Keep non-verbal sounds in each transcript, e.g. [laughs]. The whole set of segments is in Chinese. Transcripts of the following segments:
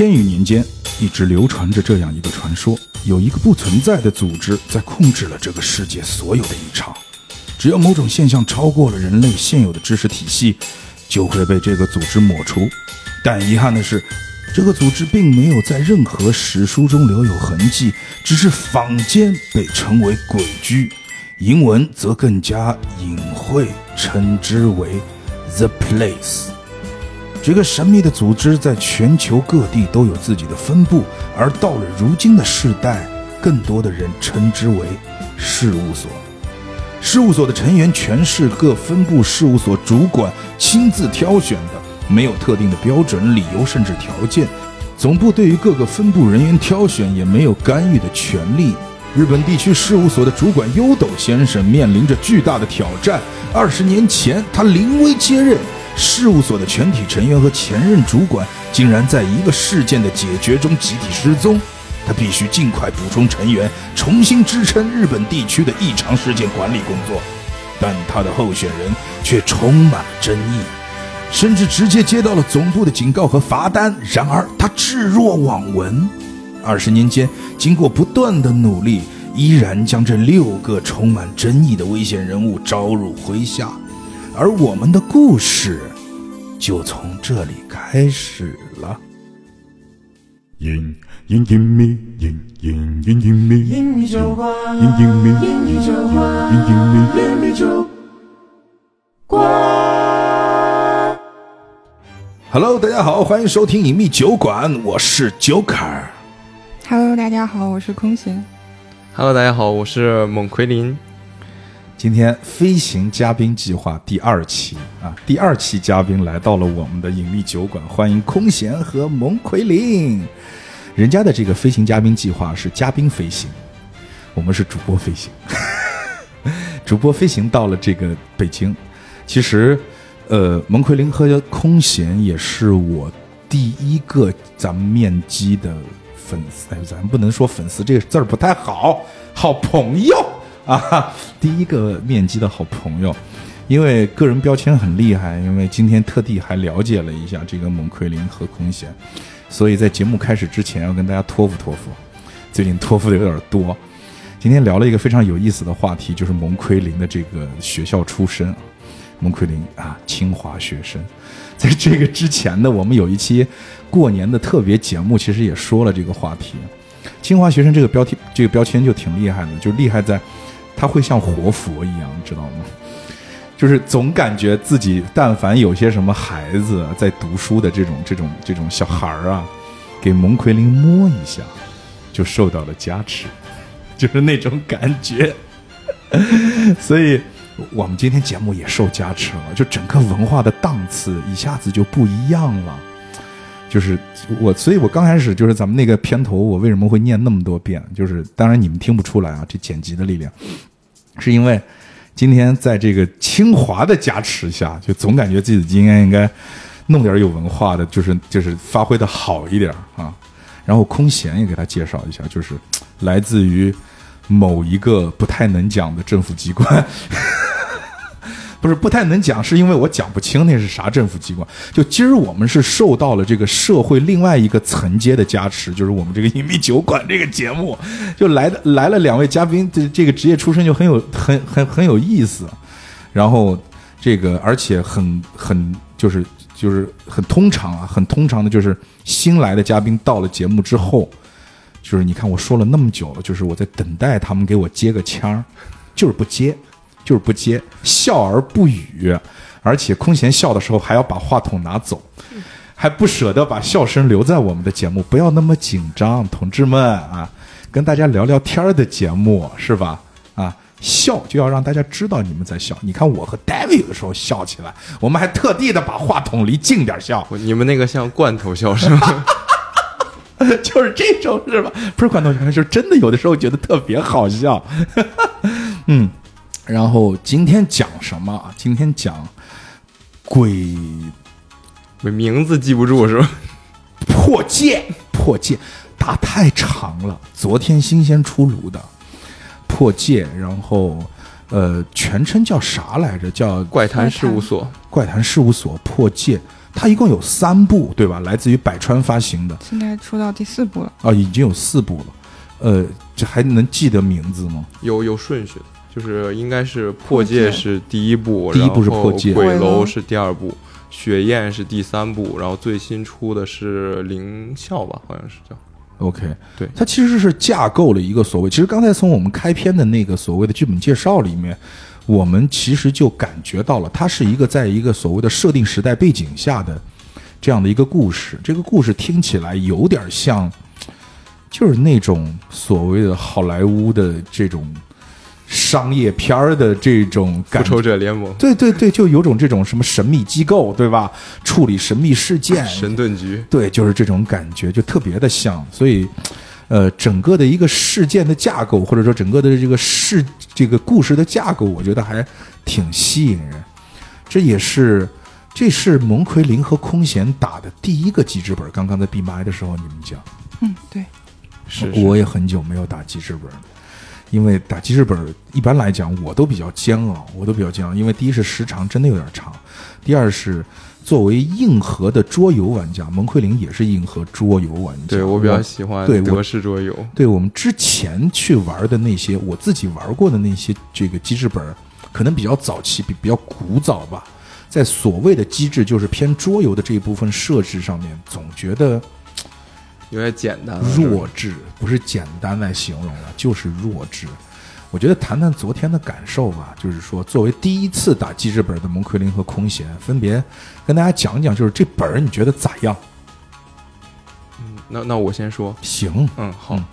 千余年间，一直流传着这样一个传说：有一个不存在的组织在控制了这个世界所有的异常。只要某种现象超过了人类现有的知识体系，就会被这个组织抹除。但遗憾的是，这个组织并没有在任何史书中留有痕迹，只是坊间被称为“鬼居”，英文则更加隐晦，称之为 “The Place”。这个神秘的组织在全球各地都有自己的分部，而到了如今的世代，更多的人称之为事务所。事务所的成员全是各分部事务所主管亲自挑选的，没有特定的标准、理由甚至条件。总部对于各个分部人员挑选也没有干预的权利。日本地区事务所的主管优斗先生面临着巨大的挑战。二十年前，他临危接任，事务所的全体成员和前任主管竟然在一个事件的解决中集体失踪。他必须尽快补充成员，重新支撑日本地区的异常事件管理工作，但他的候选人却充满争议，甚至直接接到了总部的警告和罚单。然而他置若罔闻。二十年间，经过不断的努力，依然将这六个充满争议的危险人物招入麾下，而我们的故事就从这里开始了。隐隐秘，隐隐隐隐秘，隐秘酒馆，隐隐秘，隐秘酒馆，隐隐秘，隐秘酒馆。Hello，大家好，欢迎收听隐秘酒馆，我是 Joker。Hello，大家好，我是空闲。Hello，大家好，我是猛奎林。今天飞行嘉宾计划第二期啊，第二期嘉宾来到了我们的隐秘酒馆，欢迎空闲和蒙奎林。人家的这个飞行嘉宾计划是嘉宾飞行，我们是主播飞行。[laughs] 主播飞行到了这个北京，其实，呃，蒙奎林和空闲也是我第一个咱们面基的粉丝，哎，咱不能说粉丝这个字儿不太好，好朋友啊，第一个面基的好朋友，因为个人标签很厉害，因为今天特地还了解了一下这个蒙奎林和空闲。所以在节目开始之前，要跟大家托付托付。最近托付的有点多。今天聊了一个非常有意思的话题，就是蒙奎林的这个学校出身。蒙奎林啊，清华学生。在这个之前呢，我们有一期过年的特别节目，其实也说了这个话题。清华学生这个标题，这个标签就挺厉害的，就厉害在，他会像活佛一样，知道吗？就是总感觉自己，但凡有些什么孩子在读书的这种、这种、这种小孩儿啊，给蒙奎林摸一下，就受到了加持，就是那种感觉。[laughs] 所以，我们今天节目也受加持了，就整个文化的档次一下子就不一样了。就是我，所以我刚开始就是咱们那个片头，我为什么会念那么多遍？就是当然你们听不出来啊，这剪辑的力量，是因为。今天在这个清华的加持下，就总感觉自己今天应该弄点有文化的，就是就是发挥的好一点啊。然后空闲也给他介绍一下，就是来自于某一个不太能讲的政府机关。不是不太能讲，是因为我讲不清那是啥政府机关。就今儿我们是受到了这个社会另外一个层阶的加持，就是我们这个隐秘酒馆这个节目，就来的 [laughs] 来了两位嘉宾，这这个职业出身就很有很很很有意思。然后这个而且很很就是就是很通常啊，很通常的就是新来的嘉宾到了节目之后，就是你看我说了那么久了，就是我在等待他们给我接个腔儿，就是不接。就是不接，笑而不语，而且空闲笑的时候还要把话筒拿走，还不舍得把笑声留在我们的节目。不要那么紧张，同志们啊，跟大家聊聊天的节目是吧？啊，笑就要让大家知道你们在笑。你看我和 David 有的时候笑起来，我们还特地的把话筒离近点笑。你们那个像罐头笑声，[laughs] 就是这种是吧？不是罐头笑，就是真的有的时候觉得特别好笑。[laughs] 嗯。然后今天讲什么啊？今天讲鬼，名字记不住是吧？破戒，破戒，打太长了。昨天新鲜出炉的破戒，然后呃，全称叫啥来着？叫怪谈事务所。怪谈事务所破戒，它一共有三部，对吧？来自于百川发行的现在出到第四部了。啊，已经有四部了。呃，这还能记得名字吗？有有顺序的，就是应该是破戒是第一部，第一部是破戒。鬼楼是第二部，雪燕是第三部，然后最新出的是灵笑吧，好像是叫。OK，对。它其实是架构了一个所谓，其实刚才从我们开篇的那个所谓的剧本介绍里面，我们其实就感觉到了，它是一个在一个所谓的设定时代背景下的这样的一个故事。这个故事听起来有点像，就是那种所谓的好莱坞的这种商业片儿的这种复感觉仇者联盟、对对对，就有种这种什么神秘机构，对吧？处理神秘事件，神盾局，对，就是这种感觉，就特别的像。所以，呃，整个的一个事件的架构，或者说整个的这个事这个故事的架构，我觉得还挺吸引人。这也是这是蒙奎林和空闲打的第一个机制本。刚刚在闭麦的时候，你们讲，嗯，对，是是我也很久没有打记事本了。因为打记事本一般来讲，我都比较煎熬，我都比较煎熬。因为第一是时长真的有点长，第二是作为硬核的桌游玩家，蒙奎林也是硬核桌游玩家。对我比较喜欢对我德式桌游。对我们之前去玩的那些，我自己玩过的那些这个机制本儿，可能比较早期，比比较古早吧。在所谓的机制，就是偏桌游的这一部分设置上面，总觉得有点简单，弱智，不是简单来形容了，就是弱智。我觉得谈谈昨天的感受吧，就是说，作为第一次打机制本的蒙奎林和空闲，分别跟大家讲讲，就是这本儿你觉得咋样？嗯那那我先说，行，嗯，好，嗯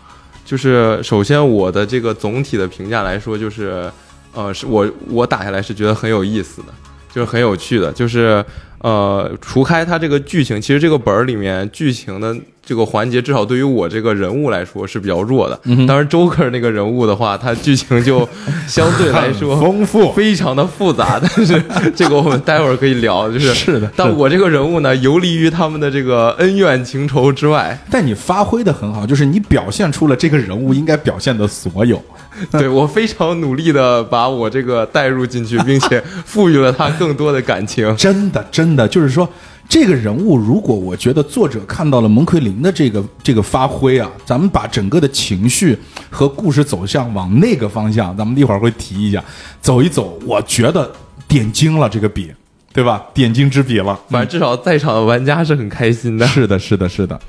就是首先我的这个总体的评价来说，就是呃，是我我打下来是觉得很有意思的，就是很有趣的，就是呃，除开它这个剧情，其实这个本儿里面剧情的这个环节，至少对于我这个人物来说是比较弱的。嗯当然，Joker 那个人物的话，他剧情就相对来说 [laughs] 丰富非常的复杂，但是这个我们待会儿可以聊，就是 [laughs] 是的是的但我这个人物呢，游离于他们的这个恩怨情仇之外。但你发挥的很好，就是你表现出了这个人物应该表现的所有。[laughs] 对我非常努力的把我这个带入进去，并且赋予了他更多的感情。真的，真的，就是说，这个人物，如果我觉得作者看到了蒙奎林的这个这个发挥啊，咱们把整个的情绪和故事走向往那个方向，咱们一会儿会提一下，走一走，我觉得点睛了这个笔，对吧？点睛之笔了。反正至少在场的玩家是很开心的。是的，是的，是的。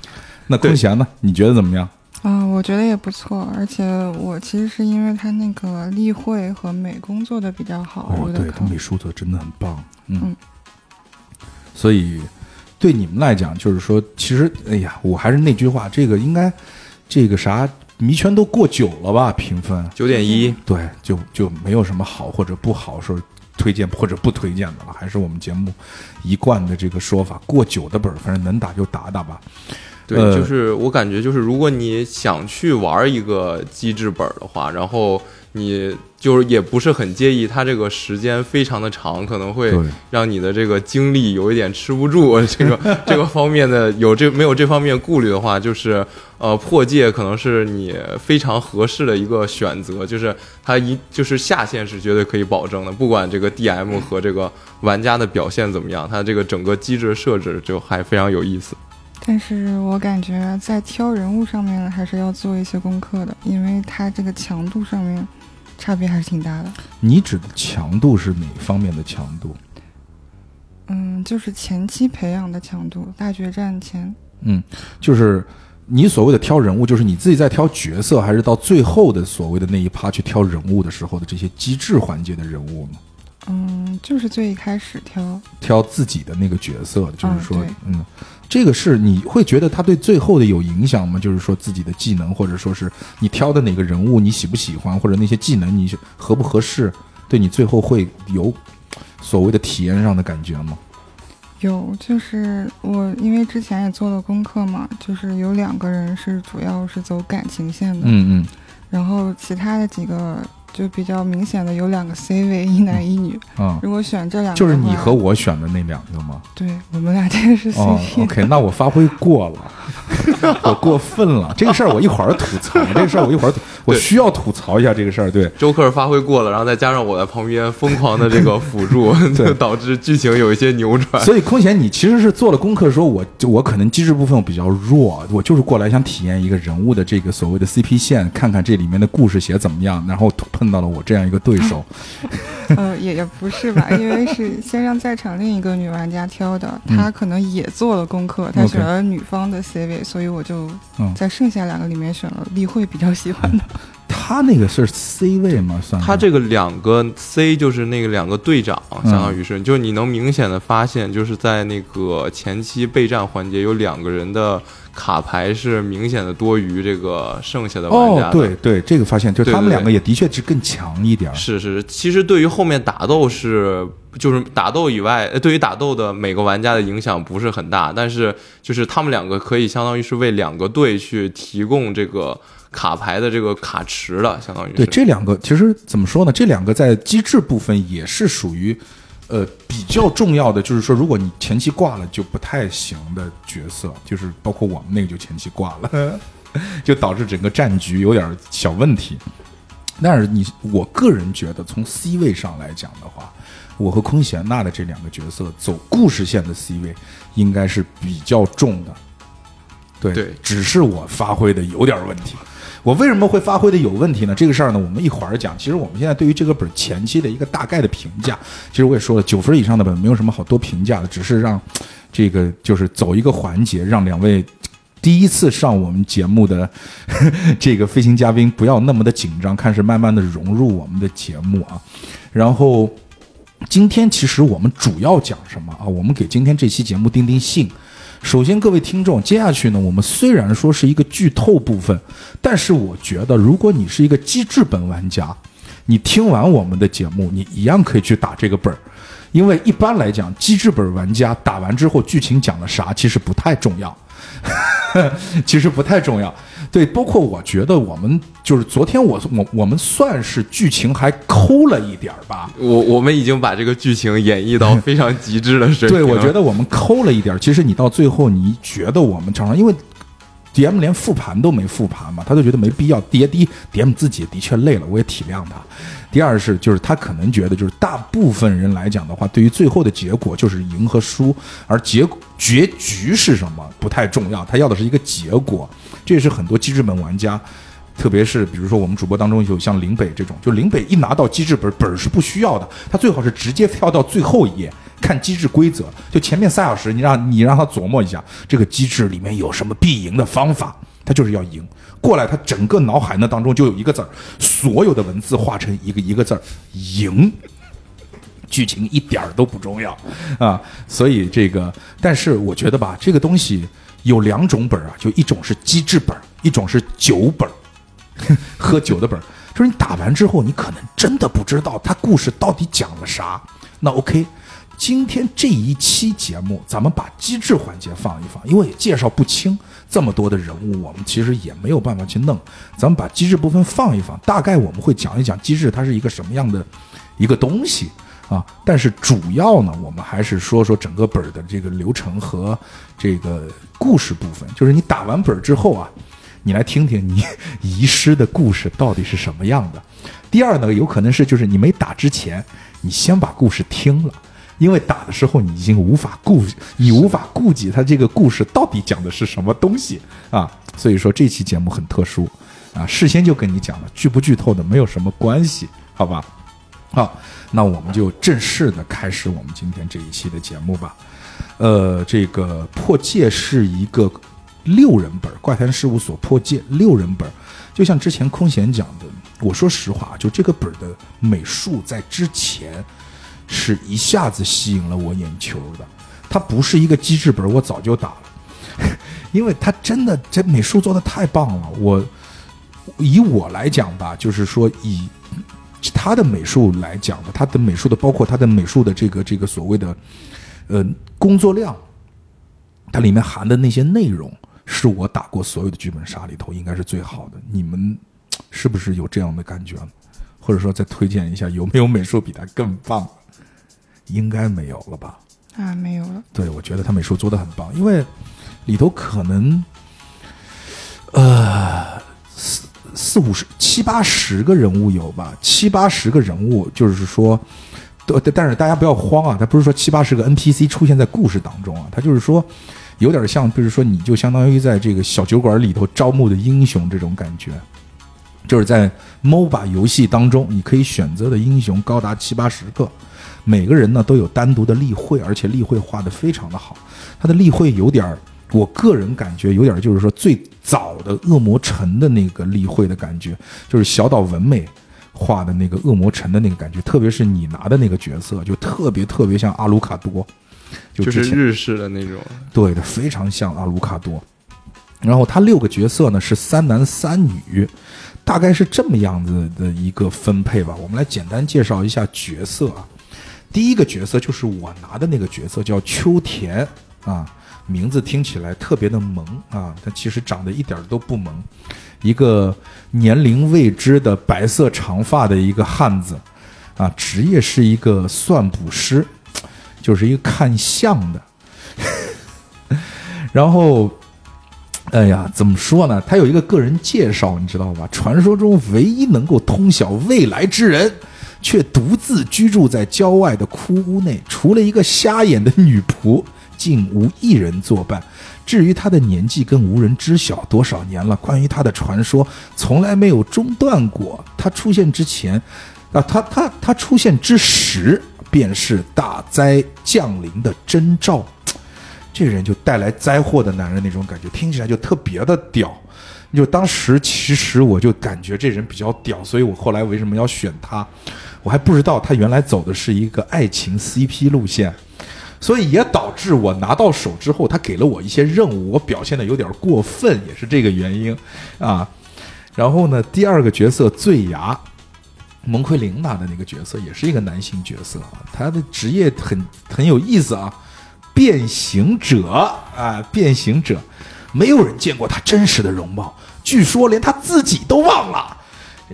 那空闲呢？你觉得怎么样？啊、我觉得也不错，而且我其实是因为他那个例会和美工做的比较好，哦，对他美术做真的很棒，嗯。嗯所以对你们来讲，就是说，其实，哎呀，我还是那句话，这个应该，这个啥，迷圈都过久了吧？评分，九点一，对，就就没有什么好或者不好说推荐或者不推荐的了，还是我们节目一贯的这个说法，过久的本儿，反正能打就打打吧。对，呃就是我感觉就是，如果你想去玩一个机制本的话，然后你就是也不是很介意它这个时间非常的长，可能会让你的这个精力有一点吃不住。[laughs] 这个这个方面的有这没有这方面顾虑的话，就是呃破戒可能是你非常合适的一个选择，就是它一就是下限是绝对可以保证的，不管这个 DM 和这个玩家的表现怎么样，它这个整个机制设置就还非常有意思。但是我感觉在挑人物上面还是要做一些功课的，因为它这个强度上面差别还是挺大的。你指的强度是哪方面的强度？嗯，就是前期培养的强度，大决战前，嗯，就是你所谓的挑人物，就是你自己在挑角色，还是到最后的所谓的那一趴去挑人物的时候的这些机制环节的人物呢？嗯，就是最一开始挑，挑自己的那个角色，就是说，对嗯，这个是你会觉得他对最后的有影响吗？就是说自己的技能，或者说是你挑的哪个人物你喜不喜欢，或者那些技能你合不合适，对你最后会有所谓的体验上的感觉吗？有，就是我因为之前也做了功课嘛，就是有两个人是主要是走感情线的，嗯嗯，然后其他的几个就比较明显的有两个 C 位，一男一女。嗯、如果选这两个，就是你和，我选的那两个吗？对我们俩这个是 CP 哦。，OK，那我发挥过了。[laughs] 我过分了，这个事儿我一会儿吐槽，[laughs] 这个事儿我一会儿吐，我需要吐槽一下这个事儿。对，周克发挥过了，然后再加上我在旁边疯狂的这个辅助，[laughs] 就导致剧情有一些扭转。所以空闲，你其实是做了功课，说我就我可能机制部分我比较弱，我就是过来想体验一个人物的这个所谓的 CP 线，看看这里面的故事写怎么样，然后碰到了我这样一个对手。[laughs] 呃，也也不是吧，因为是先让在场另一个女玩家挑的，她可能也做了功课，她选了女方的 C 位，所以我就在剩下两个里面选了例会比较喜欢的。[laughs] 他那个是 C 位吗？算他这个两个 C 就是那个两个队长，相当于是，就是你能明显的发现，就是在那个前期备战环节有两个人的。卡牌是明显的多于这个剩下的玩家。哦，对对，这个发现就是他们两个也的确是更强一点。是是，其实对于后面打斗是，就是打斗以外，对于打斗的每个玩家的影响不是很大，但是就是他们两个可以相当于是为两个队去提供这个卡牌的这个卡池了，相当于。对这两个，其实怎么说呢？这两个在机制部分也是属于。呃，比较重要的就是说，如果你前期挂了就不太行的角色，就是包括我们那个就前期挂了，[laughs] 就导致整个战局有点小问题。但是你，我个人觉得从 C 位上来讲的话，我和空闲娜的这两个角色走故事线的 C 位应该是比较重的。对，只是我发挥的有点问题。我为什么会发挥的有问题呢？这个事儿呢，我们一会儿讲。其实我们现在对于这个本前期的一个大概的评价，其实我也说了，九分以上的本没有什么好多评价的，只是让这个就是走一个环节，让两位第一次上我们节目的 [laughs] 这个飞行嘉宾不要那么的紧张，开始慢慢的融入我们的节目啊。然后今天其实我们主要讲什么啊？我们给今天这期节目定定性。首先，各位听众，接下去呢，我们虽然说是一个剧透部分，但是我觉得，如果你是一个机制本玩家，你听完我们的节目，你一样可以去打这个本儿，因为一般来讲，机制本玩家打完之后，剧情讲了啥，其实不太重要，[laughs] 其实不太重要。对，包括我觉得我们就是昨天我我我们算是剧情还抠了一点儿吧。我我们已经把这个剧情演绎到 [laughs] 非常极致的水平。对，我觉得我们抠了一点儿。其实你到最后，你觉得我们常常因为 DM 连复盘都没复盘嘛，他就觉得没必要。第一，DM 自己的确累了，我也体谅他。第二是，就是他可能觉得，就是大部分人来讲的话，对于最后的结果就是赢和输，而结结局是什么不太重要，他要的是一个结果。这也是很多机制本玩家，特别是比如说我们主播当中有像林北这种，就林北一拿到机制本本是不需要的，他最好是直接跳到最后一页看机制规则，就前面三小时你让你让他琢磨一下这个机制里面有什么必赢的方法，他就是要赢。过来，他整个脑海呢当中就有一个字儿，所有的文字化成一个一个字儿“赢”，剧情一点儿都不重要啊。所以这个，但是我觉得吧，这个东西有两种本儿啊，就一种是机制本儿，一种是酒本儿，[laughs] 喝酒的本儿。就是你打完之后，你可能真的不知道他故事到底讲了啥。那 OK。今天这一期节目，咱们把机制环节放一放，因为介绍不清这么多的人物，我们其实也没有办法去弄。咱们把机制部分放一放，大概我们会讲一讲机制它是一个什么样的一个东西啊。但是主要呢，我们还是说说整个本的这个流程和这个故事部分。就是你打完本之后啊，你来听听你遗失的故事到底是什么样的。第二呢，有可能是就是你没打之前，你先把故事听了。因为打的时候你已经无法顾，你无法顾及他这个故事到底讲的是什么东西啊，所以说这期节目很特殊，啊，事先就跟你讲了，剧不剧透的没有什么关系，好吧？好，那我们就正式的开始我们今天这一期的节目吧。呃，这个破戒是一个六人本，怪谈事务所破戒六人本，就像之前空闲讲的，我说实话，就这个本的美术在之前。是一下子吸引了我眼球的，它不是一个机制本，我早就打了，[laughs] 因为它真的这美术做的太棒了。我以我来讲吧，就是说以他的美术来讲的，他的美术的包括他的美术的这个这个所谓的呃工作量，它里面含的那些内容，是我打过所有的剧本杀里头应该是最好的。你们是不是有这样的感觉？或者说再推荐一下，有没有美术比他更棒？应该没有了吧？啊，没有了。对，我觉得他美术做的很棒，因为里头可能呃，四四五十七八十个人物有吧？七八十个人物，就是说，都但是大家不要慌啊，他不是说七八十个 NPC 出现在故事当中啊，他就是说，有点像，比如说你就相当于在这个小酒馆里头招募的英雄这种感觉，就是在 MOBA 游戏当中，你可以选择的英雄高达七八十个，每个人呢都有单独的例会，而且例会画的非常的好，他的例会有点儿。我个人感觉有点儿就是说最早的恶魔城的那个例会的感觉，就是小岛文美画的那个恶魔城的那个感觉，特别是你拿的那个角色，就特别特别像阿卢卡多，就是日式的那种，对的，非常像阿卢卡多。然后他六个角色呢是三男三女，大概是这么样子的一个分配吧。我们来简单介绍一下角色啊。第一个角色就是我拿的那个角色，叫秋田啊。名字听起来特别的萌啊，但其实长得一点都不萌。一个年龄未知的白色长发的一个汉子，啊，职业是一个算卜师，就是一个看相的。[laughs] 然后，哎呀，怎么说呢？他有一个个人介绍，你知道吧？传说中唯一能够通晓未来之人，却独自居住在郊外的枯屋内，除了一个瞎眼的女仆。竟无一人作伴。至于他的年纪，更无人知晓多少年了。关于他的传说，从来没有中断过。他出现之前，啊，他他他出现之时，便是大灾降临的征兆。[tsk] 这人就带来灾祸的男人那种感觉，听起来就特别的屌。就当时其实我就感觉这人比较屌，所以我后来为什么要选他？我还不知道他原来走的是一个爱情 CP 路线。所以也导致我拿到手之后，他给了我一些任务，我表现的有点过分，也是这个原因，啊。然后呢，第二个角色醉牙，蒙奎林拿的那个角色也是一个男性角色啊，他的职业很很有意思啊，变形者啊，变形者，没有人见过他真实的容貌，据说连他自己都忘了。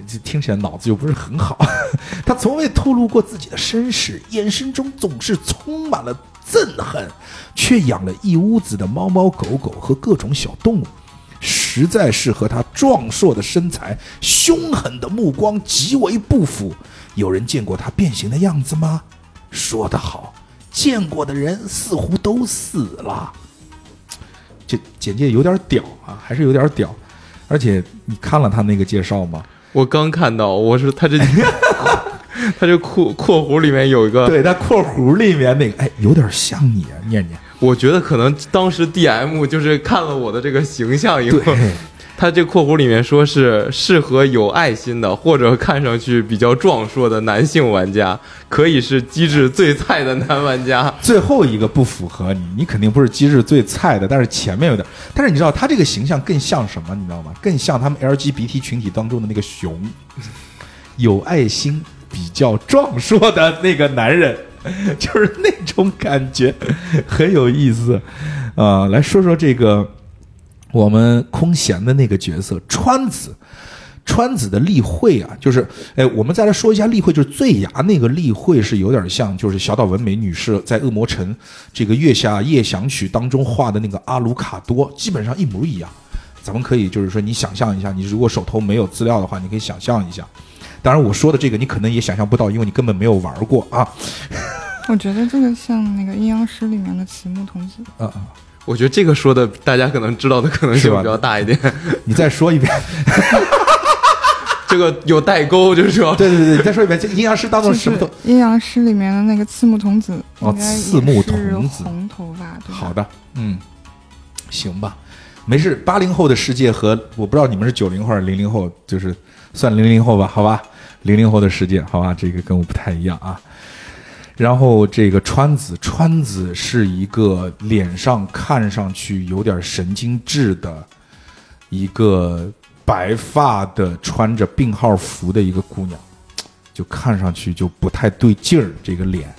这听起来脑子又不是很好。[laughs] 他从未透露过自己的身世，眼神中总是充满了憎恨，却养了一屋子的猫猫狗狗和各种小动物，实在是和他壮硕的身材、凶狠的目光极为不符。有人见过他变形的样子吗？说得好，见过的人似乎都死了。这简介有点屌啊，还是有点屌。而且你看了他那个介绍吗？我刚看到，我是他这，[laughs] 他这括括弧里面有一个，对他括弧里面那个，哎，有点像你啊，念念。我觉得可能当时 D M 就是看了我的这个形象以后。他这括弧里面说是适合有爱心的或者看上去比较壮硕的男性玩家，可以是机制最菜的男玩家。最后一个不符合你，你肯定不是机制最菜的，但是前面有点。但是你知道他这个形象更像什么？你知道吗？更像他们 LGBT 群体当中的那个熊，有爱心、比较壮硕的那个男人，[laughs] 就是那种感觉，很有意思。啊，来说说这个。我们空闲的那个角色川子，川子的例会啊，就是，哎，我们再来说一下例会，就是醉牙那个例会是有点像，就是小岛文美女士在《恶魔城》这个月下夜想曲当中画的那个阿卢卡多，基本上一模一样。咱们可以就是说，你想象一下，你如果手头没有资料的话，你可以想象一下。当然，我说的这个你可能也想象不到，因为你根本没有玩过啊。我觉得这个像那个阴阳师里面的齐木童子。啊 [laughs] 啊。我觉得这个说的，大家可能知道的可能性比较大一点。[laughs] 你再说一遍，[laughs] 这个有代沟，就是说，对对对，你再说一遍，阴阳师当中什么？阴阳师里面的那个刺木童子，哦，刺木童子，红头发。好的，嗯，行吧，没事。八零后的世界和我不知道你们是九零后还是零零后，就是算零零后吧，好吧，零零后的世界，好吧，这个跟我不太一样啊。然后这个川子，川子是一个脸上看上去有点神经质的，一个白发的穿着病号服的一个姑娘，就看上去就不太对劲儿。这个脸，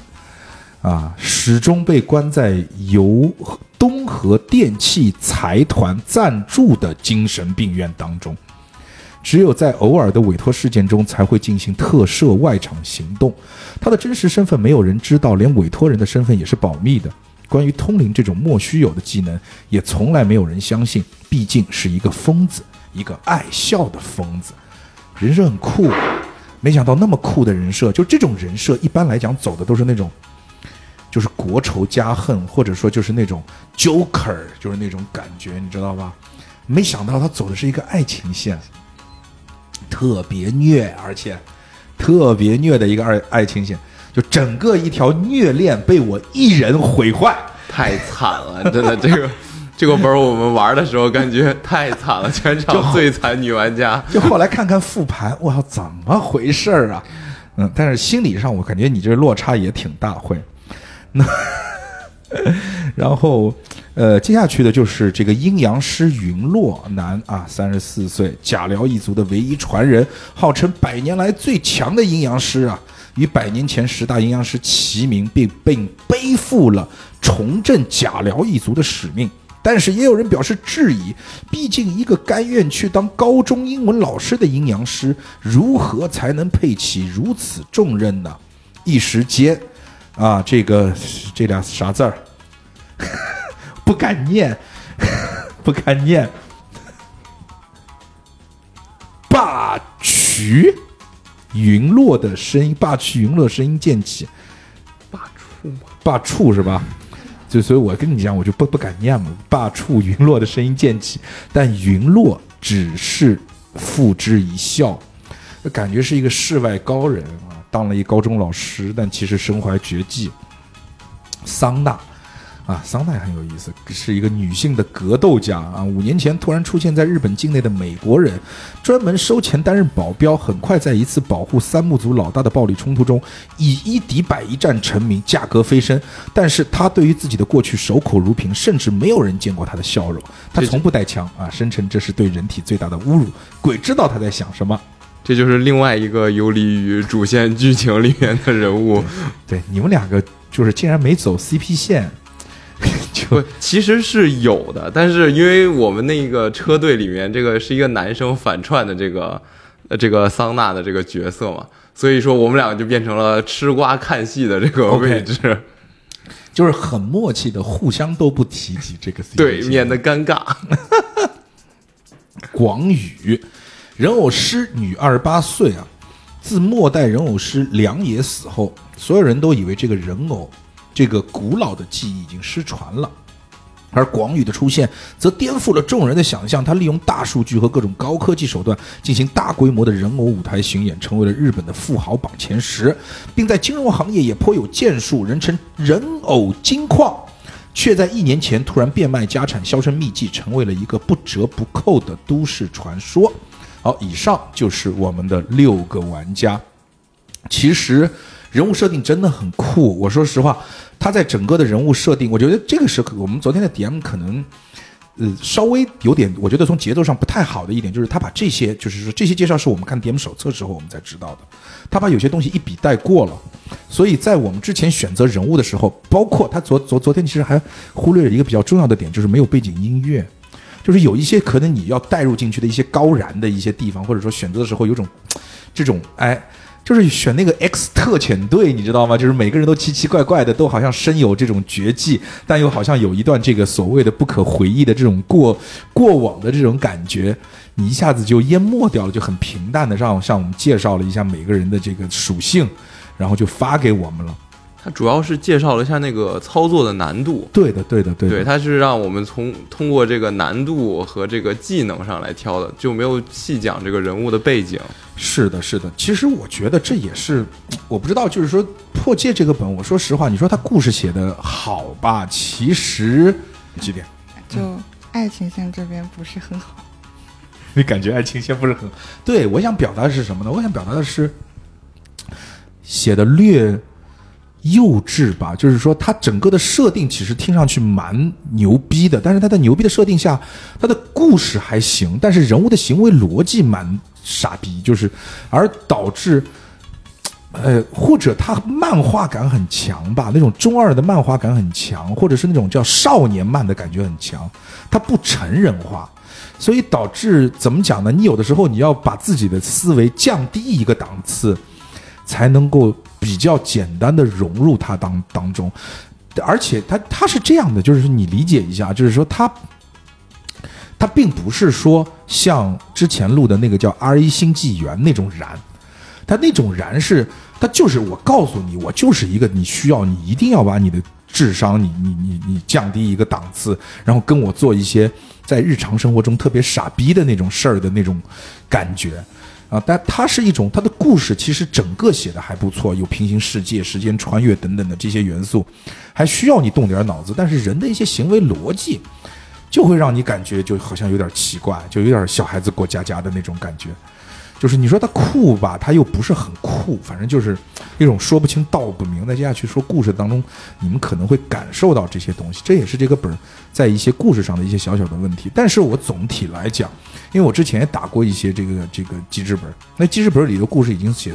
啊，始终被关在由东河电器财团赞助的精神病院当中。只有在偶尔的委托事件中才会进行特赦外场行动，他的真实身份没有人知道，连委托人的身份也是保密的。关于通灵这种莫须有的技能，也从来没有人相信。毕竟是一个疯子，一个爱笑的疯子，人设很酷。没想到那么酷的人设，就这种人设，一般来讲走的都是那种，就是国仇家恨，或者说就是那种 Joker，就是那种感觉，你知道吧？没想到他走的是一个爱情线，特别虐，而且特别虐的一个爱爱情线，就整个一条虐恋被我一人毁坏，太惨了，真的 [laughs] 这个。这个本我们玩的时候感觉太惨了，全场最惨女玩家。就后来看看复盘，我操，怎么回事儿啊？嗯，但是心理上我感觉你这落差也挺大，会。那 [laughs] 然后呃，接下去的就是这个阴阳师云洛男啊，三十四岁，假辽一族的唯一传人，号称百年来最强的阴阳师啊，与百年前十大阴阳师齐名，并并背负了重振假辽一族的使命。但是也有人表示质疑，毕竟一个甘愿去当高中英文老师的阴阳师，如何才能配起如此重任呢？一时间，啊，这个这俩啥字儿，[laughs] 不敢念，[laughs] 不敢念。霸曲云落的声音，霸曲云落声音渐起，霸处吗？霸处是吧？就所以，我跟你讲，我就不不敢念嘛。霸处云落的声音渐起，但云落只是付之一笑，感觉是一个世外高人啊，当了一高中老师，但其实身怀绝技。桑娜。啊，桑奈很有意思，是一个女性的格斗家啊。五年前突然出现在日本境内的美国人，专门收钱担任保镖，很快在一次保护三木组老大的暴力冲突中，以一敌百一战成名，价格飞升。但是他对于自己的过去守口如瓶，甚至没有人见过他的笑容。他从不带枪啊，声称这是对人体最大的侮辱。鬼知道他在想什么。这就是另外一个游离于主线剧情里面的人物。对，你们两个就是竟然没走 CP 线。[laughs] 不，其实是有的，但是因为我们那个车队里面这个是一个男生反串的这个，呃，这个桑娜的这个角色嘛，所以说我们两个就变成了吃瓜看戏的这个位置，就是很默契的，互相都不提及这个，对，免得尴尬。[laughs] 广宇，人偶师女二十八岁啊，自末代人偶师梁野死后，所有人都以为这个人偶。这个古老的技艺已经失传了，而广宇的出现则颠覆了众人的想象。他利用大数据和各种高科技手段进行大规模的人偶舞台巡演，成为了日本的富豪榜前十，并在金融行业也颇有建树，人称“人偶金矿”，却在一年前突然变卖家产，销声匿迹，成为了一个不折不扣的都市传说。好，以上就是我们的六个玩家。其实人物设定真的很酷，我说实话。他在整个的人物设定，我觉得这个是我们昨天的 DM 可能，呃，稍微有点，我觉得从节奏上不太好的一点，就是他把这些，就是说这些介绍是我们看 DM 手册时候我们才知道的，他把有些东西一笔带过了，所以在我们之前选择人物的时候，包括他昨昨昨天其实还忽略了一个比较重要的点，就是没有背景音乐，就是有一些可能你要带入进去的一些高燃的一些地方，或者说选择的时候有种这种哎。就是选那个 X 特遣队，你知道吗？就是每个人都奇奇怪怪的，都好像身有这种绝技，但又好像有一段这个所谓的不可回忆的这种过过往的这种感觉，你一下子就淹没掉了，就很平淡的让向我们介绍了一下每个人的这个属性，然后就发给我们了。它主要是介绍了一下那个操作的难度，对的，对的，对。对，它是让我们从通过这个难度和这个技能上来挑的，就没有细讲这个人物的背景。是的，是的。其实我觉得这也是，我不知道，就是说破戒这个本，我说实话，你说他故事写的好吧？其实几点？就爱情线这边不是很好。[laughs] 你感觉爱情线不是很？对，我想表达的是什么呢？我想表达的是写的略。幼稚吧，就是说它整个的设定其实听上去蛮牛逼的，但是它在牛逼的设定下，它的故事还行，但是人物的行为逻辑蛮傻逼，就是而导致，呃，或者它漫画感很强吧，那种中二的漫画感很强，或者是那种叫少年漫的感觉很强，它不成人化，所以导致怎么讲呢？你有的时候你要把自己的思维降低一个档次，才能够。比较简单的融入它当当中，而且他他是这样的，就是你理解一下，就是说他他并不是说像之前录的那个叫《R 一星纪元》那种燃，他那种燃是，他就是我告诉你，我就是一个你需要你一定要把你的智商你你你你降低一个档次，然后跟我做一些在日常生活中特别傻逼的那种事儿的那种感觉。啊，但它是一种，它的故事其实整个写的还不错，有平行世界、时间穿越等等的这些元素，还需要你动点脑子。但是人的一些行为逻辑，就会让你感觉就好像有点奇怪，就有点小孩子过家家的那种感觉。就是你说他酷吧，他又不是很酷，反正就是一种说不清道不明。那接下去说故事当中，你们可能会感受到这些东西，这也是这个本儿在一些故事上的一些小小的问题。但是我总体来讲，因为我之前也打过一些这个这个机制本，那机制本里的故事已经写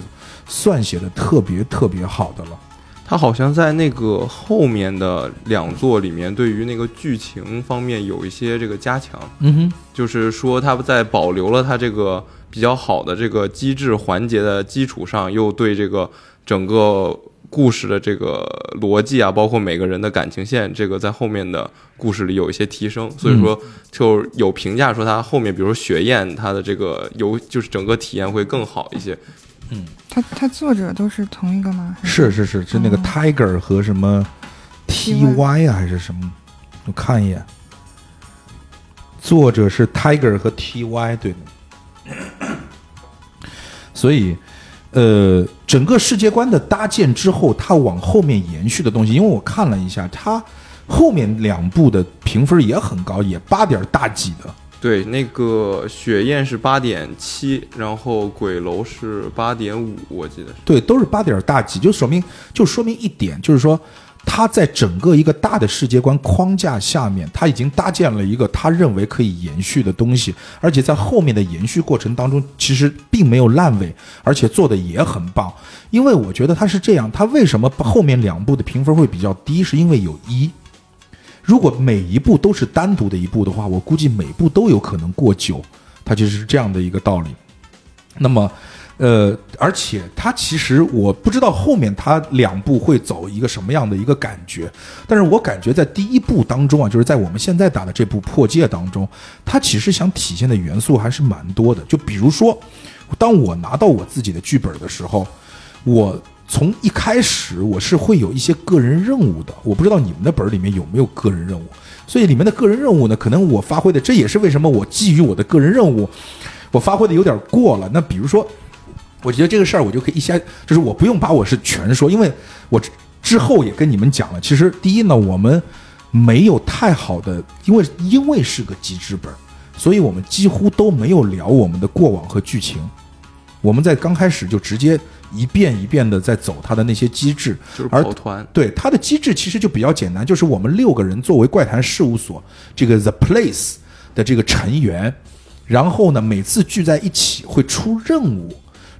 算写的特别特别好的了。他好像在那个后面的两座里面，对于那个剧情方面有一些这个加强。嗯哼，就是说他在保留了他这个。比较好的这个机制环节的基础上，又对这个整个故事的这个逻辑啊，包括每个人的感情线，这个在后面的故事里有一些提升。所以说，就有评价说他后面，比如说雪燕，他的这个游就是整个体验会更好一些。嗯，他他作者都是同一个吗？是是是，是那个 Tiger 和什么 TY 啊，还是什么？我看一眼，作者是 Tiger 和 TY，对的。[coughs] 所以，呃，整个世界观的搭建之后，它往后面延续的东西，因为我看了一下，它后面两部的评分也很高，也八点大几的。对，那个雪燕是八点七，然后鬼楼是八点五，我记得是。对，都是八点大几，就说明就说明一点，就是说。他在整个一个大的世界观框架下面，他已经搭建了一个他认为可以延续的东西，而且在后面的延续过程当中，其实并没有烂尾，而且做的也很棒。因为我觉得他是这样，他为什么后面两部的评分会比较低？是因为有一，如果每一部都是单独的一部的话，我估计每部都有可能过九，它其实是这样的一个道理。那么。呃，而且他其实我不知道后面他两部会走一个什么样的一个感觉，但是我感觉在第一部当中啊，就是在我们现在打的这部破戒当中，他其实想体现的元素还是蛮多的。就比如说，当我拿到我自己的剧本的时候，我从一开始我是会有一些个人任务的。我不知道你们的本里面有没有个人任务，所以里面的个人任务呢，可能我发挥的这也是为什么我基于我的个人任务，我发挥的有点过了。那比如说。我觉得这个事儿我就可以一下，就是我不用把我是全说，因为我之后也跟你们讲了。其实第一呢，我们没有太好的，因为因为是个机制本，所以我们几乎都没有聊我们的过往和剧情。我们在刚开始就直接一遍一遍的在走它的那些机制，就是跑团。对它的机制其实就比较简单，就是我们六个人作为怪谈事务所这个 The Place 的这个成员，然后呢每次聚在一起会出任务。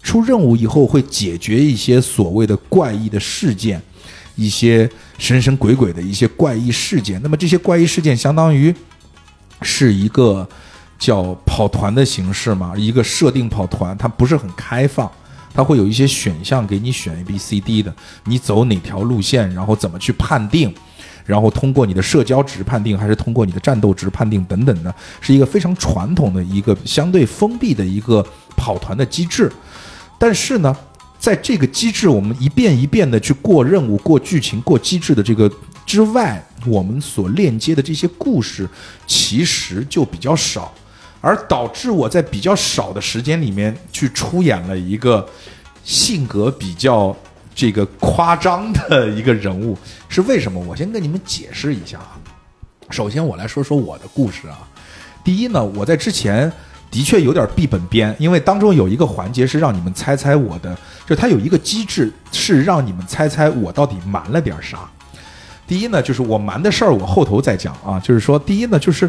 出任务以后会解决一些所谓的怪异的事件，一些神神鬼鬼的一些怪异事件。那么这些怪异事件相当于是一个叫跑团的形式嘛？一个设定跑团，它不是很开放，它会有一些选项给你选 A、B、C、D 的，你走哪条路线，然后怎么去判定，然后通过你的社交值判定，还是通过你的战斗值判定等等的，是一个非常传统的一个相对封闭的一个跑团的机制。但是呢，在这个机制，我们一遍一遍的去过任务、过剧情、过机制的这个之外，我们所链接的这些故事其实就比较少，而导致我在比较少的时间里面去出演了一个性格比较这个夸张的一个人物，是为什么？我先跟你们解释一下啊。首先，我来说说我的故事啊。第一呢，我在之前。的确有点闭本编，因为当中有一个环节是让你们猜猜我的，就它有一个机制是让你们猜猜我到底瞒了点啥。第一呢，就是我瞒的事儿，我后头再讲啊。就是说，第一呢，就是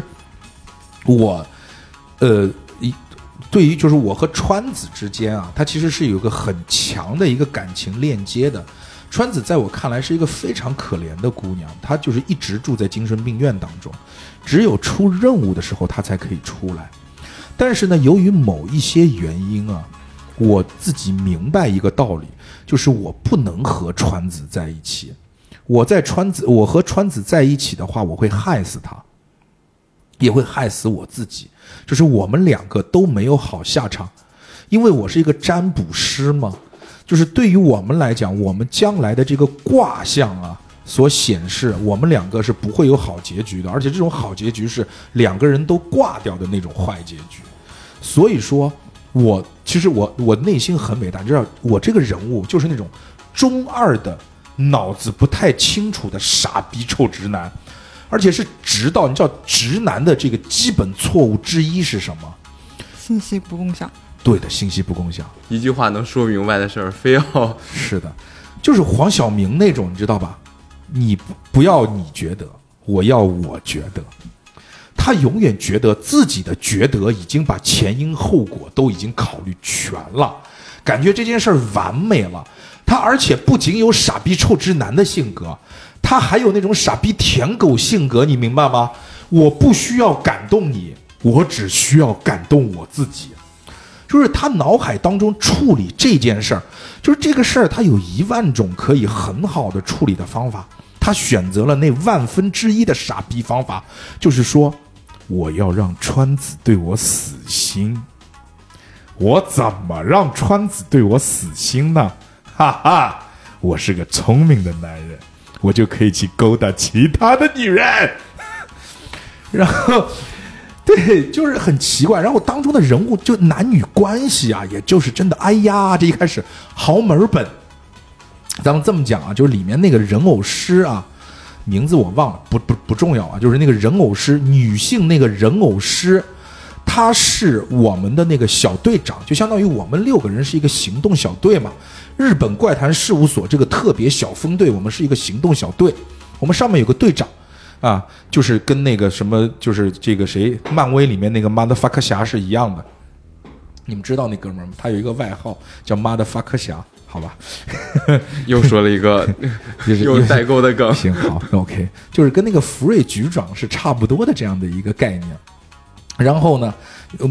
我，呃，对于就是我和川子之间啊，他其实是有个很强的一个感情链接的。川子在我看来是一个非常可怜的姑娘，她就是一直住在精神病院当中，只有出任务的时候她才可以出来。但是呢，由于某一些原因啊，我自己明白一个道理，就是我不能和川子在一起。我在川子，我和川子在一起的话，我会害死他，也会害死我自己，就是我们两个都没有好下场，因为我是一个占卜师嘛，就是对于我们来讲，我们将来的这个卦象啊，所显示我们两个是不会有好结局的，而且这种好结局是两个人都挂掉的那种坏结局，所以说，我其实我我内心很伟大，你知道，我这个人物就是那种中二的。脑子不太清楚的傻逼臭直男，而且是直到你知道直男的这个基本错误之一是什么？信息不共享。对的，信息不共享。一句话能说明白的事儿，非要是的，就是黄晓明那种，你知道吧？你不要你觉得，我要我觉得，他永远觉得自己的觉得已经把前因后果都已经考虑全了，感觉这件事儿完美了。他而且不仅有傻逼臭直男的性格，他还有那种傻逼舔狗性格，你明白吗？我不需要感动你，我只需要感动我自己。就是他脑海当中处理这件事儿，就是这个事儿，他有一万种可以很好的处理的方法，他选择了那万分之一的傻逼方法，就是说，我要让川子对我死心。我怎么让川子对我死心呢？[laughs] 哈哈，我是个聪明的男人，我就可以去勾搭其他的女人。[laughs] 然后，对，就是很奇怪。然后当中的人物就男女关系啊，也就是真的，哎呀，这一开始豪门本。咱们这么讲啊，就是里面那个人偶师啊，名字我忘了，不不不重要啊，就是那个人偶师，女性那个人偶师。她是我们的那个小队长，就相当于我们六个人是一个行动小队嘛。日本怪谈事务所这个特别小分队，我们是一个行动小队。我们上面有个队长，啊，就是跟那个什么，就是这个谁，漫威里面那个 Motherfucker 侠是一样的。你们知道那哥们儿吗？他有一个外号叫 Motherfucker 侠，好吧？[laughs] 又说了一个 [laughs] 有代沟的梗。行，好，OK，就是跟那个福瑞局长是差不多的这样的一个概念。然后呢，呃，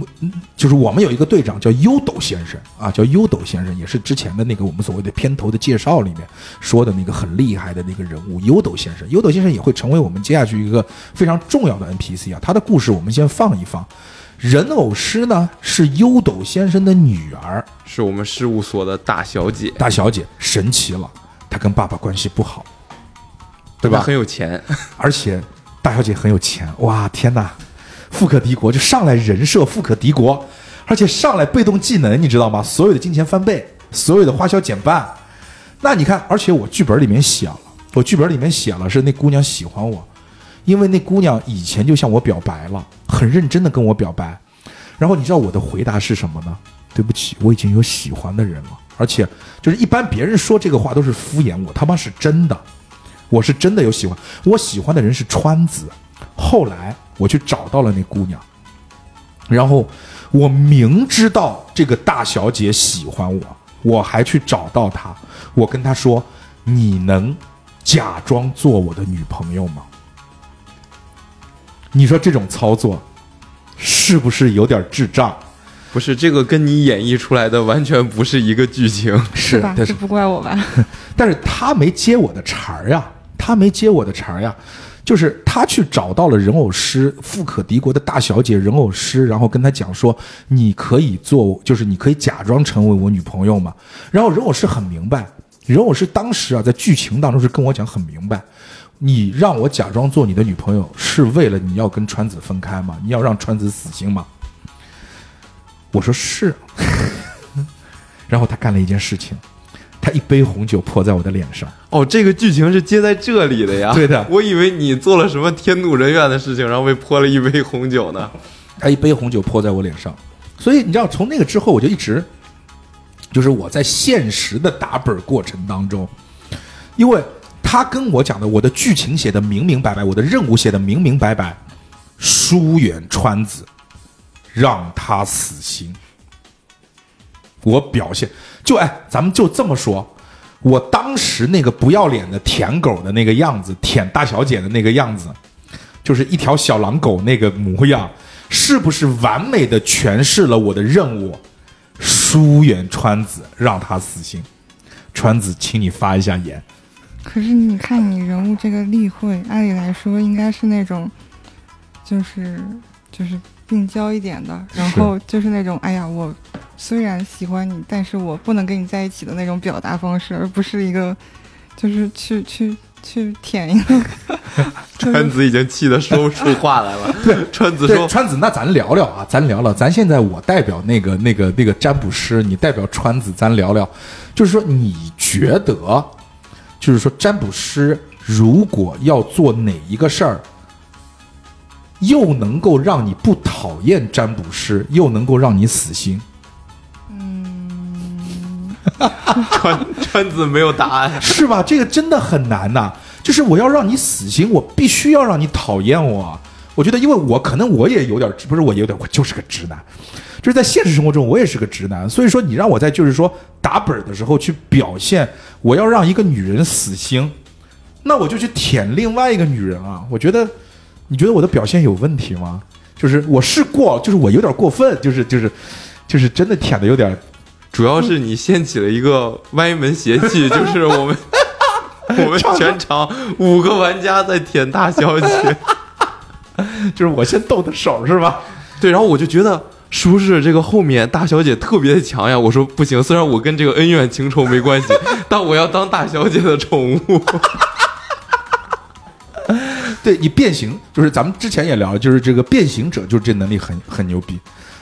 就是我们有一个队长叫优斗先生啊，叫优斗先生，也是之前的那个我们所谓的片头的介绍里面说的那个很厉害的那个人物优斗先生。优斗先生也会成为我们接下去一个非常重要的 NPC 啊。他的故事我们先放一放。人偶师呢是优斗先生的女儿，是我们事务所的大小姐。大小姐神奇了，她跟爸爸关系不好，对吧？很有钱，[laughs] 而且大小姐很有钱。哇，天哪！富可敌国就上来人设富可敌国，而且上来被动技能你知道吗？所有的金钱翻倍，所有的花销减半。那你看，而且我剧本里面写了，我剧本里面写了是那姑娘喜欢我，因为那姑娘以前就向我表白了，很认真的跟我表白。然后你知道我的回答是什么呢？对不起，我已经有喜欢的人了，而且就是一般别人说这个话都是敷衍我，他妈是真的，我是真的有喜欢，我喜欢的人是川子。后来。我去找到了那姑娘，然后我明知道这个大小姐喜欢我，我还去找到她。我跟她说：“你能假装做我的女朋友吗？”你说这种操作是不是有点智障？不是，这个跟你演绎出来的完全不是一个剧情，[laughs] 是吧？这不怪我吧？[laughs] 但是他没接我的茬儿呀，他没接我的茬儿呀。就是他去找到了人偶师富可敌国的大小姐人偶师，然后跟他讲说：“你可以做，就是你可以假装成为我女朋友嘛。”然后人偶师很明白，人偶师当时啊在剧情当中是跟我讲很明白：“你让我假装做你的女朋友，是为了你要跟川子分开吗？你要让川子死心吗？”我说是，[laughs] 然后他干了一件事情。他一杯红酒泼在我的脸上。哦，这个剧情是接在这里的呀。对的，我以为你做了什么天怒人怨的事情，然后被泼了一杯红酒呢。他一杯红酒泼在我脸上，所以你知道，从那个之后，我就一直，就是我在现实的打本过程当中，因为他跟我讲的，我的剧情写的明明白白，我的任务写的明明白白，疏远川子，让他死心。我表现。就哎，咱们就这么说，我当时那个不要脸的舔狗的那个样子，舔大小姐的那个样子，就是一条小狼狗那个模样，是不是完美的诠释了我的任务？疏远川子，让他死心。川子，请你发一下言。可是你看你人物这个例会，按理来说应该是那种，就是就是病娇一点的，然后就是那种哎呀，我虽然喜欢你，但是我不能跟你在一起的那种表达方式，而不是一个就是去去。去舔一个，[laughs] 川子已经气得说不出话来了。[laughs] 对，川子说：“川子，那咱聊聊啊，咱聊聊。咱现在我代表那个那个那个占卜师，你代表川子，咱聊聊。就是说，你觉得，就是说，占卜师如果要做哪一个事儿，又能够让你不讨厌占卜师，又能够让你死心？” [laughs] 川川子没有答案，是吧？这个真的很难呐。就是我要让你死心，我必须要让你讨厌我。我觉得，因为我可能我也有点，不是我有点，我就是个直男。就是在现实生活中，我也是个直男。所以说，你让我在就是说打本的时候去表现，我要让一个女人死心，那我就去舔另外一个女人啊。我觉得，你觉得我的表现有问题吗？就是我是过，就是我有点过分，就是就是就是真的舔的有点。主要是你掀起了一个歪门邪气，就是我们 [laughs] 我们全场五个玩家在舔大小姐，[laughs] 就是我先动的手是吧？对，然后我就觉得是不是这个后面大小姐特别的强呀？我说不行，虽然我跟这个恩怨情仇没关系，[laughs] 但我要当大小姐的宠物。[laughs] 对你变形，就是咱们之前也聊，就是这个变形者，就是这能力很很牛逼。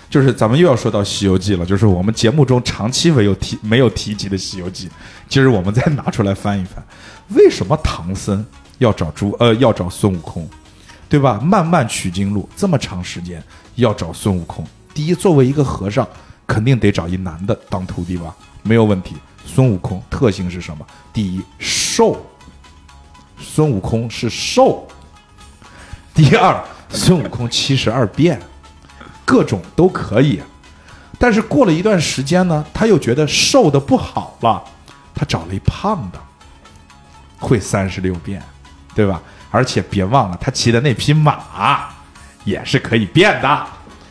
就是咱们又要说到《西游记》了，就是我们节目中长期没有提、没有提及的《西游记》，今儿我们再拿出来翻一翻。为什么唐僧要找猪呃要找孙悟空，对吧？漫漫取经路这么长时间要找孙悟空，第一，作为一个和尚，肯定得找一男的当徒弟吧？没有问题。孙悟空特性是什么？第一，瘦。孙悟空是瘦。第二，孙悟空七十二变。各种都可以，但是过了一段时间呢，他又觉得瘦的不好了，他找了一胖的，会三十六变，对吧？而且别忘了，他骑的那匹马也是可以变的。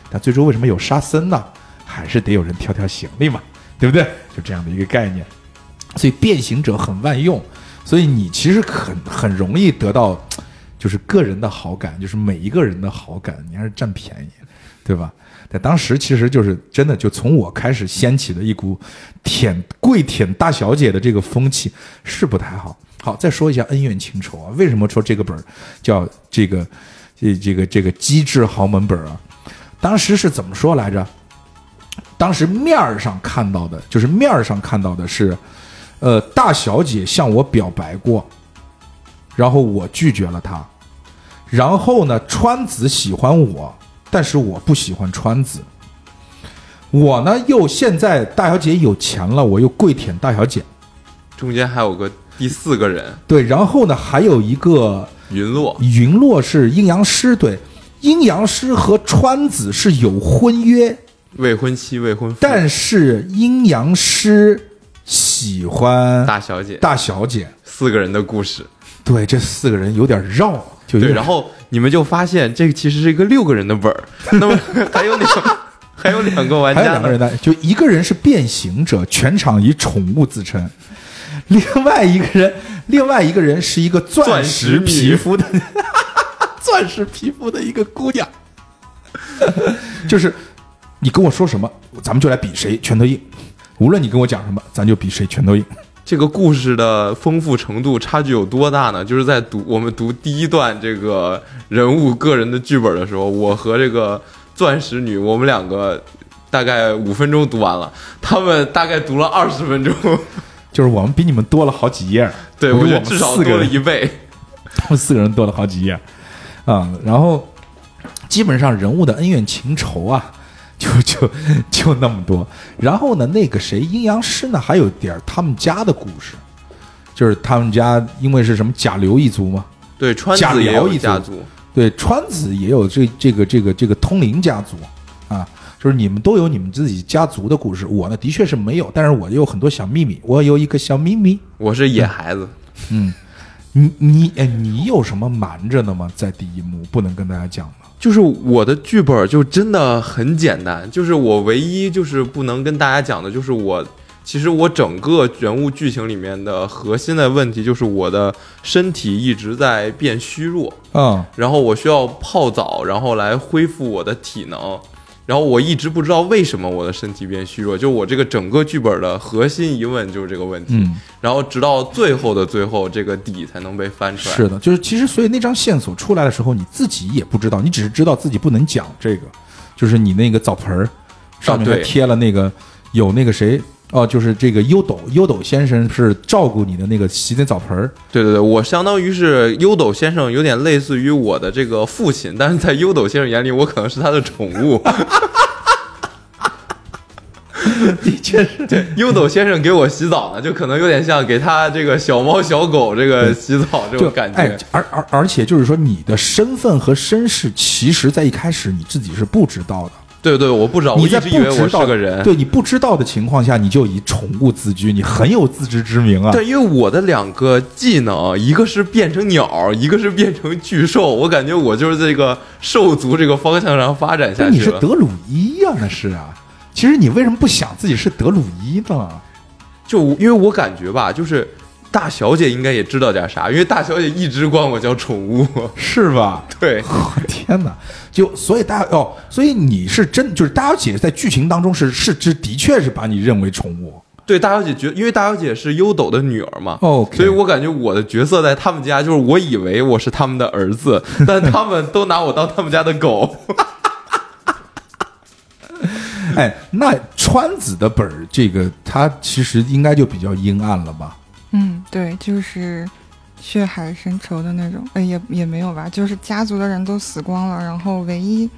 但最终为什么有沙僧呢？还是得有人挑挑行李嘛，对不对？就这样的一个概念。所以变形者很万用，所以你其实很很容易得到，就是个人的好感，就是每一个人的好感，你还是占便宜。对吧？在当时，其实就是真的，就从我开始掀起的一股舔跪舔大小姐的这个风气是不太好。好，再说一下恩怨情仇啊。为什么说这个本儿叫这个这这个这个机智豪门本啊？当时是怎么说来着？当时面儿上看到的就是面儿上看到的是，呃，大小姐向我表白过，然后我拒绝了她，然后呢，川子喜欢我。但是我不喜欢川子，我呢又现在大小姐有钱了，我又跪舔大小姐，中间还有个第四个人，对，然后呢还有一个云落，云落是阴阳师，对，阴阳师和川子是有婚约，未婚妻未婚夫，但是阴阳师喜欢大小姐，大小姐，四个人的故事，对，这四个人有点绕。对，然后你们就发现这个其实是一个六个人的本儿，[laughs] 那么还有两 [laughs] 还有两个玩家，还有两个人呢，就一个人是变形者，全场以宠物自称；另外一个人，另外一个人是一个钻石皮肤的，钻石皮肤的一个姑娘，[laughs] 就是你跟我说什么，咱们就来比谁拳头硬，无论你跟我讲什么，咱就比谁拳头硬。这个故事的丰富程度差距有多大呢？就是在读我们读第一段这个人物个人的剧本的时候，我和这个钻石女，我们两个大概五分钟读完了，他们大概读了二十分钟，就是我们比你们多了好几页。对，我觉得至少多了一倍，[laughs] 我们四个人多了好几页啊。然后基本上人物的恩怨情仇啊。就就就那么多，然后呢，那个谁阴阳师呢，还有点他们家的故事，就是他们家因为是什么甲流一族嘛，对，川子也有家族，对，川子也有这这个这个这个通灵家族啊，就是你们都有你们自己家族的故事，我呢的确是没有，但是我有很多小秘密，我有一个小秘密，我是野孩子，嗯，你你哎，你有什么瞒着的吗？在第一幕不能跟大家讲吗。就是我的剧本就真的很简单，就是我唯一就是不能跟大家讲的，就是我其实我整个人物剧情里面的核心的问题就是我的身体一直在变虚弱，嗯，然后我需要泡澡，然后来恢复我的体能。然后我一直不知道为什么我的身体变虚弱，就我这个整个剧本的核心疑问就是这个问题。嗯，然后直到最后的最后，这个底才能被翻出来。是的，就是其实所以那张线索出来的时候，你自己也不知道，你只是知道自己不能讲这个，就是你那个澡盆儿上面贴了那个有那个谁。哦，就是这个优斗，优斗先生是照顾你的那个洗那澡盆儿。对对对，我相当于是优斗先生，有点类似于我的这个父亲，但是在优斗先生眼里，我可能是他的宠物。[laughs] 的确是，对，优斗先生给我洗澡呢，就可能有点像给他这个小猫小狗这个洗澡这种感觉。而而而且就是说，你的身份和身世，其实在一开始你自己是不知道的。对对，我不知道，你在不知道个人，对你不知道的情况下，你就以宠物自居，你很有自知之明啊。对，因为我的两个技能，一个是变成鸟，一个是变成巨兽，我感觉我就是这个兽族这个方向上发展下去。你是德鲁伊呀，那是啊。其实你为什么不想自己是德鲁伊呢？就因为我感觉吧，就是。大小姐应该也知道点啥，因为大小姐一直管我叫宠物，是吧？[laughs] 对，天哪！就所以大哦，所以你是真就是大小姐在剧情当中是是是的确是把你认为宠物。对，大小姐觉，因为大小姐是优斗的女儿嘛，哦，所以我感觉我的角色在他们家就是我以为我是他们的儿子，但他们都拿我当他们家的狗。哎，那川子的本儿这个他其实应该就比较阴暗了吧？嗯，对，就是血海深仇的那种，哎，也也没有吧，就是家族的人都死光了，然后唯一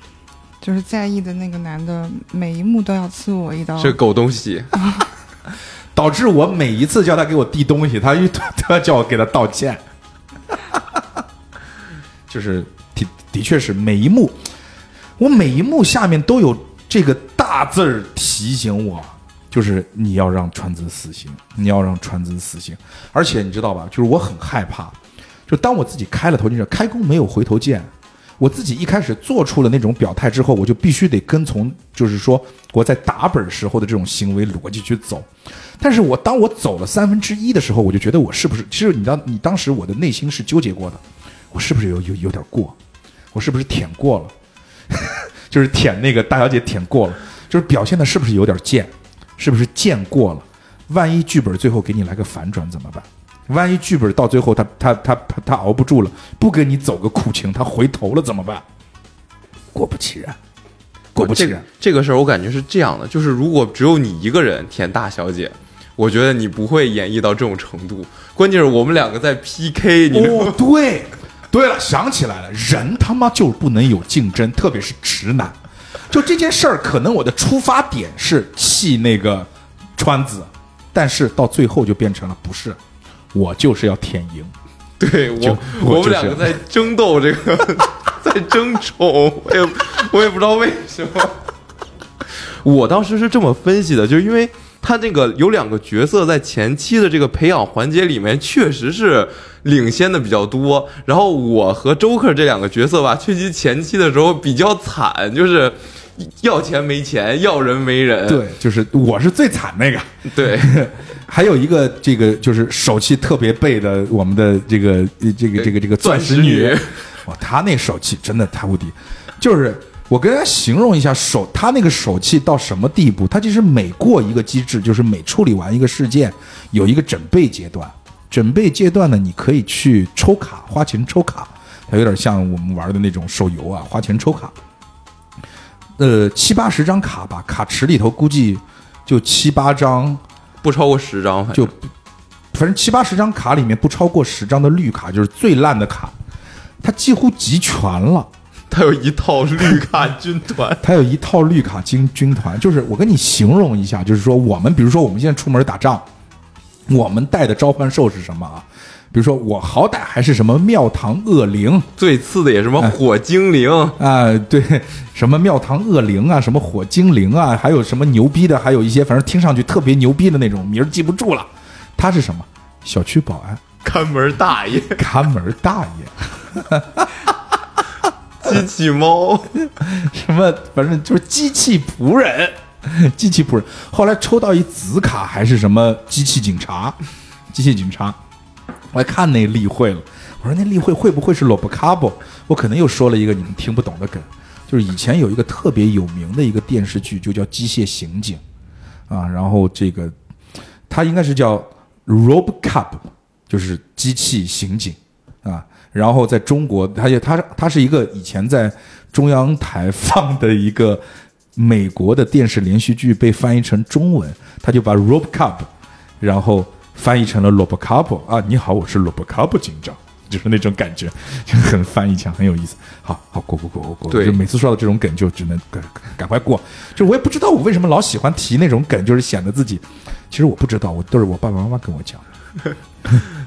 就是在意的那个男的，每一幕都要刺我一刀，这狗东西，[laughs] 导致我每一次叫他给我递东西，他一都要叫我给他道歉，[laughs] 就是的的确是每一幕，我每一幕下面都有这个大字儿提醒我。就是你要让川子死刑，你要让川子死刑，而且你知道吧？就是我很害怕，就当我自己开了头，就是开弓没有回头箭，我自己一开始做出了那种表态之后，我就必须得跟从，就是说我在打本时候的这种行为逻辑去走。但是我当我走了三分之一的时候，我就觉得我是不是？其实你当你当时我的内心是纠结过的，我是不是有有有点过？我是不是舔过了？就是舔那个大小姐舔过了，就是表现的是不是有点贱？是不是贱过了？万一剧本最后给你来个反转怎么办？万一剧本到最后他他他他他熬不住了，不给你走个苦情，他回头了怎么办？果不其然，果不其然，这个事儿我感觉是这样的，就是如果只有你一个人舔大小姐，我觉得你不会演绎到这种程度。关键是我们两个在 PK，你哦，对，对了，想起来了，人他妈就不能有竞争，特别是直男。就这件事儿，可能我的出发点是气那个川子，但是到最后就变成了不是，我就是要舔赢。对我，我们两个在争斗，这个 [laughs] 在争宠，我也我也不知道为什么。我当时是这么分析的，就是因为他这个有两个角色在前期的这个培养环节里面，确实是领先的比较多。然后我和周克这两个角色吧，确实前期的时候比较惨，就是。要钱没钱，要人没人。对，就是我是最惨那个。对，还有一个这个就是手气特别背的，我们的这个这个这个这个钻石女，哇，她那手气真的太无敌。就是我跟大家形容一下手，他那个手气到什么地步？他其实每过一个机制，就是每处理完一个事件，有一个准备阶段。准备阶段呢，你可以去抽卡，花钱抽卡，它有点像我们玩的那种手游啊，花钱抽卡。呃，七八十张卡吧，卡池里头估计就七八张，不超过十张，就反正七八十张卡里面不超过十张的绿卡就是最烂的卡，它几乎集全了。它有一套绿卡军团，他有一套绿卡军军团，就是我跟你形容一下，就是说我们比如说我们现在出门打仗，我们带的召唤兽是什么啊？比如说，我好歹还是什么庙堂恶灵，最次的也什么火精灵啊，对，什么庙堂恶灵啊，什么火精灵啊，还有什么牛逼的，还有一些反正听上去特别牛逼的那种名儿记不住了。他是什么？小区保安，看门大爷，看门大爷，[laughs] 机器猫，[laughs] 什么反正就是机器仆人，[laughs] 机器仆人。后来抽到一紫卡还是什么机器警察，[laughs] 机器警察。我还看那例会了，我说那例会会不会是罗伯卡布？我可能又说了一个你们听不懂的梗，就是以前有一个特别有名的一个电视剧，就叫《机械刑警》，啊，然后这个它应该是叫 RoboCop，就是机器刑警，啊，然后在中国，他也他他是一个以前在中央台放的一个美国的电视连续剧，被翻译成中文，他就把 RoboCop，然后。翻译成了罗伯卡布啊！你好，我是罗伯卡布警长，[laughs] 就是那种感觉，就很翻译腔，很有意思。好好过过过过过，就每次说到这种梗，就只能赶赶快过。就我也不知道我为什么老喜欢提那种梗，就是显得自己，其实我不知道，我都是我爸爸妈妈跟我讲。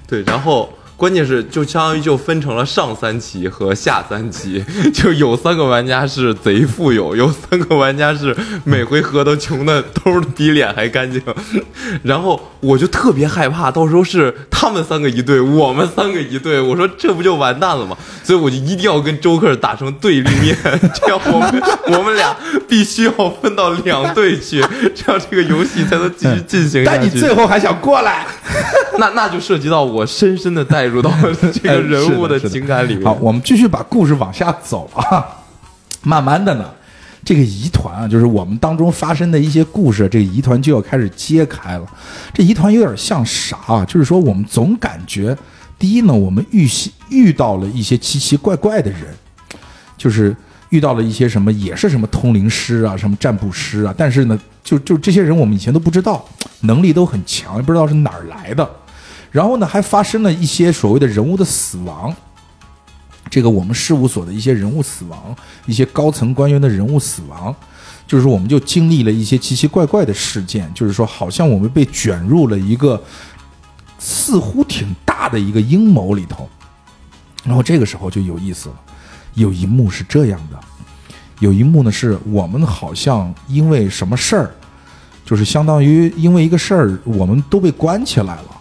对，然后。关键是就相当于就分成了上三期和下三期，[laughs] 就有三个玩家是贼富有，有三个玩家是每回合都穷的兜比脸还干净。[laughs] 然后我就特别害怕，到时候是他们三个一队，我们三个一队，我说这不就完蛋了吗？所以我就一定要跟周克打成对立面，[laughs] 这样我们我们俩必须要分到两队去，这样这个游戏才能继续进行下去。但你最后还想过来，那那就涉及到我深深的带。入到 [laughs] 这个人物的情感里面。好，我们继续把故事往下走啊。[laughs] 慢慢的呢，这个疑团啊，就是我们当中发生的一些故事，这个疑团就要开始揭开了。这疑团有点像啥啊？就是说，我们总感觉，第一呢，我们遇遇到了一些奇奇怪怪的人，就是遇到了一些什么，也是什么通灵师啊，什么占卜师啊。但是呢，就就这些人，我们以前都不知道，能力都很强，也不知道是哪儿来的。然后呢，还发生了一些所谓的人物的死亡，这个我们事务所的一些人物死亡，一些高层官员的人物死亡，就是我们就经历了一些奇奇怪怪的事件，就是说好像我们被卷入了一个似乎挺大的一个阴谋里头。然后这个时候就有意思了，有一幕是这样的，有一幕呢是我们好像因为什么事儿，就是相当于因为一个事儿，我们都被关起来了。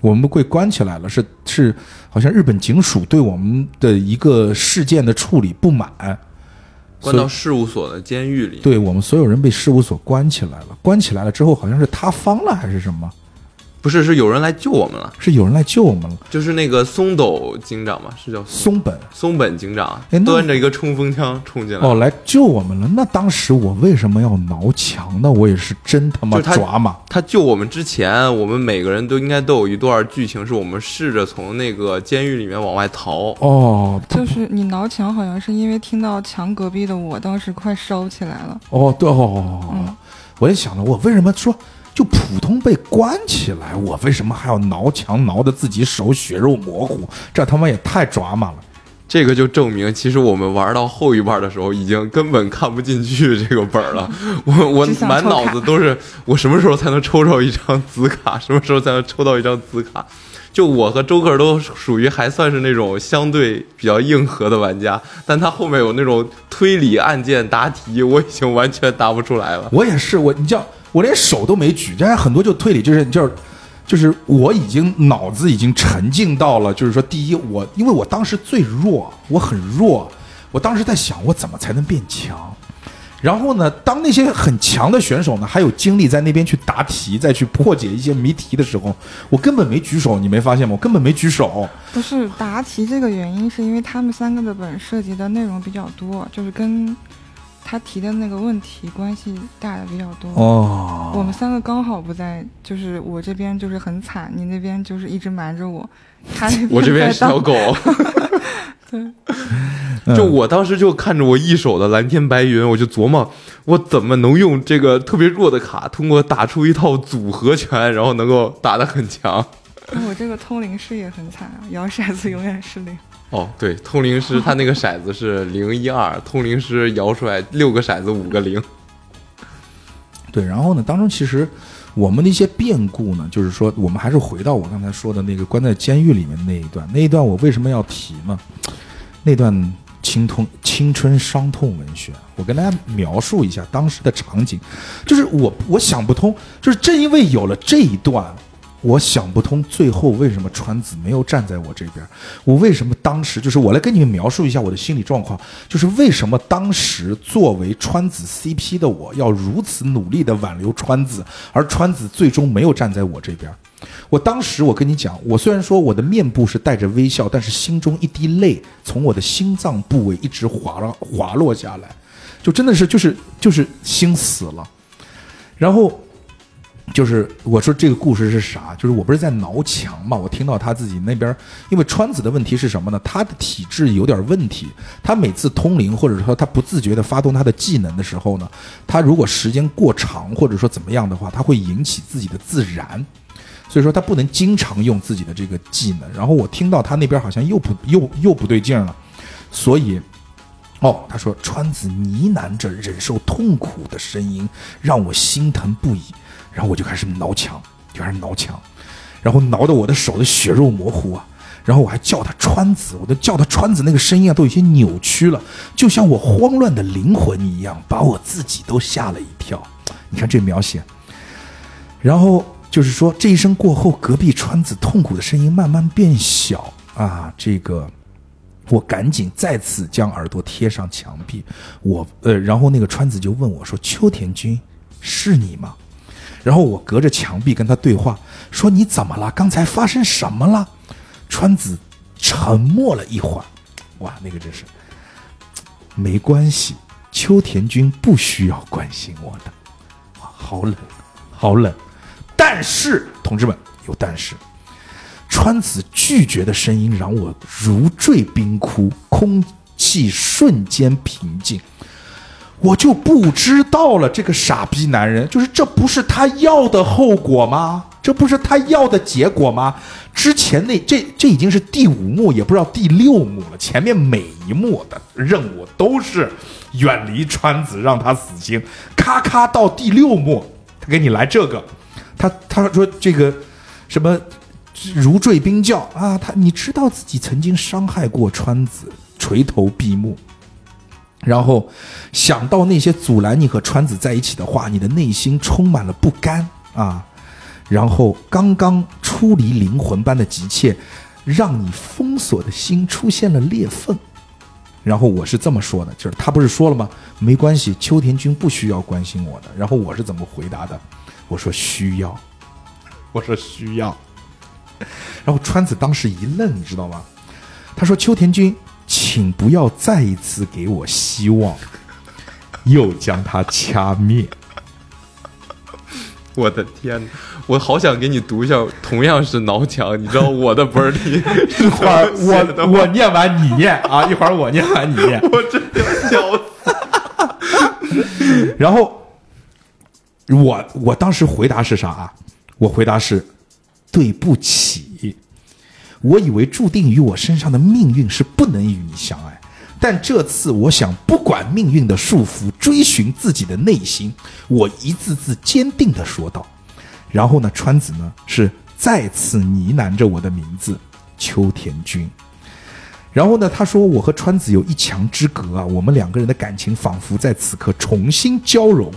我们被关起来了，是是，好像日本警署对我们的一个事件的处理不满，关到事务所的监狱里。对我们所有人被事务所关起来了，关起来了之后，好像是塌方了还是什么。不是，是有人来救我们了，是有人来救我们了，就是那个松斗警长嘛，是叫松本松本警长，端着一个冲锋枪冲进来，哦，来救我们了。那当时我为什么要挠墙呢？我也是真他妈抓嘛！他救我们之前，我们每个人都应该都有一段剧情，是我们试着从那个监狱里面往外逃。哦，就是你挠墙，好像是因为听到墙隔壁的我当时快烧起来了。哦，对哦，嗯，我也想了，我为什么说？就普通被关起来，我为什么还要挠墙挠的自己手血肉模糊？这他妈也太抓马了！这个就证明，其实我们玩到后一半的时候，已经根本看不进去这个本了。我我满脑子都是，我什么时候才能抽到一张紫卡？什么时候才能抽到一张紫卡？就我和周克都属于还算是那种相对比较硬核的玩家，但他后面有那种推理案件答题，我已经完全答不出来了。我也是，我你叫。我连手都没举，这很多就推理，就是就是，就是我已经脑子已经沉浸到了，就是说，第一，我因为我当时最弱，我很弱，我当时在想，我怎么才能变强？然后呢，当那些很强的选手呢，还有精力在那边去答题，再去破解一些谜题的时候，我根本没举手，你没发现吗？我根本没举手。不是答题这个原因，是因为他们三个的本涉及的内容比较多，就是跟。他提的那个问题关系大的比较多。哦，我们三个刚好不在，就是我这边就是很惨，你那边就是一直瞒着我，他那边 [laughs] 我这边是条狗，[laughs] 对，就我当时就看着我一手的蓝天白云，我就琢磨我怎么能用这个特别弱的卡，通过打出一套组合拳，然后能够打得很强。我这个通灵师也很惨啊，摇骰子永远是零。哦，对，通灵师他那个骰子是零一二，通灵师摇出来六个骰子五个零。对，然后呢，当中其实我们的一些变故呢，就是说，我们还是回到我刚才说的那个关在监狱里面那一段，那一段我为什么要提呢？那段青通青春伤痛文学，我跟大家描述一下当时的场景，就是我我想不通，就是正因为有了这一段。我想不通，最后为什么川子没有站在我这边？我为什么当时就是我来跟你们描述一下我的心理状况，就是为什么当时作为川子 CP 的我要如此努力的挽留川子，而川子最终没有站在我这边。我当时我跟你讲，我虽然说我的面部是带着微笑，但是心中一滴泪从我的心脏部位一直滑了滑落下来，就真的是就是就是心死了，然后。就是我说这个故事是啥？就是我不是在挠墙嘛？我听到他自己那边，因为川子的问题是什么呢？他的体质有点问题。他每次通灵或者说他不自觉的发动他的技能的时候呢，他如果时间过长或者说怎么样的话，他会引起自己的自燃。所以说他不能经常用自己的这个技能。然后我听到他那边好像又不又又不对劲了，所以，哦，他说川子呢喃着忍受痛苦的声音，让我心疼不已。然后我就开始挠墙，就开始挠墙，然后挠的我的手的血肉模糊啊！然后我还叫他川子，我都叫他川子，那个声音啊都有些扭曲了，就像我慌乱的灵魂一样，把我自己都吓了一跳。你看这描写，然后就是说这一声过后，隔壁川子痛苦的声音慢慢变小啊！这个我赶紧再次将耳朵贴上墙壁，我呃，然后那个川子就问我说：“秋田君，是你吗？”然后我隔着墙壁跟他对话，说：“你怎么了？刚才发生什么了？”川子沉默了一会儿，哇，那个真是没关系，秋田君不需要关心我的。哇，好冷，好冷。但是，同志们，有但是，川子拒绝的声音让我如坠冰窟，空气瞬间平静。我就不知道了，这个傻逼男人，就是这不是他要的后果吗？这不是他要的结果吗？之前那这这已经是第五幕，也不知道第六幕了。前面每一幕的任务都是远离川子，让他死心。咔咔到第六幕，他给你来这个，他他说这个什么如坠冰窖啊，他你知道自己曾经伤害过川子，垂头闭目。然后想到那些阻拦你和川子在一起的话，你的内心充满了不甘啊！然后刚刚出离灵魂般的急切，让你封锁的心出现了裂缝。然后我是这么说的，就是他不是说了吗？没关系，秋田君不需要关心我的。然后我是怎么回答的？我说需要，我说需要。然后川子当时一愣，你知道吗？他说秋田君。请不要再一次给我希望，[laughs] 又将它掐灭。[laughs] 我的天我好想给你读一下，同样是挠墙，你知道我的本里 [laughs] 一会儿我我念完你念啊，一会儿我念完你念，我真的笑死。然后我我当时回答是啥啊？我回答是对不起。我以为注定于我身上的命运是不能与你相爱，但这次我想不管命运的束缚，追寻自己的内心。我一字字坚定地说道。然后呢，川子呢是再次呢喃着我的名字秋田君。然后呢，他说我和川子有一墙之隔啊，我们两个人的感情仿佛在此刻重新交融。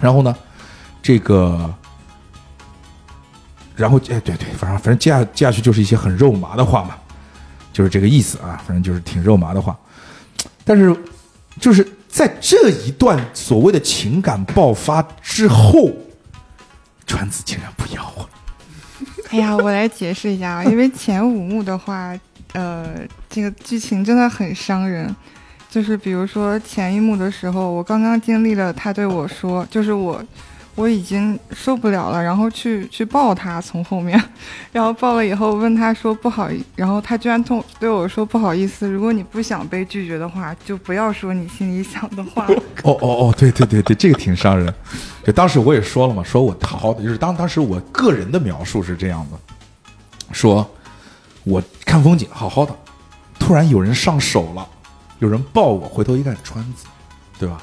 然后呢，这个。然后，哎，对对，反正反正接下接下去就是一些很肉麻的话嘛，就是这个意思啊，反正就是挺肉麻的话。但是，就是在这一段所谓的情感爆发之后，川子竟然不要我。[laughs] 哎呀，我来解释一下啊，因为前五幕的话，呃，这个剧情真的很伤人。就是比如说前一幕的时候，我刚刚经历了他对我说，就是我。我已经受不了了，然后去去抱他，从后面，[laughs] 然后抱了以后问他说不好意，然后他居然痛对我说不好意思，如果你不想被拒绝的话，就不要说你心里想的话。[laughs] 哦哦哦，对对对对，这个挺伤人。就当时我也说了嘛，说我好好的，就是当当时我个人的描述是这样的，说我看风景好好的，突然有人上手了，有人抱我，回头一看川子，对吧？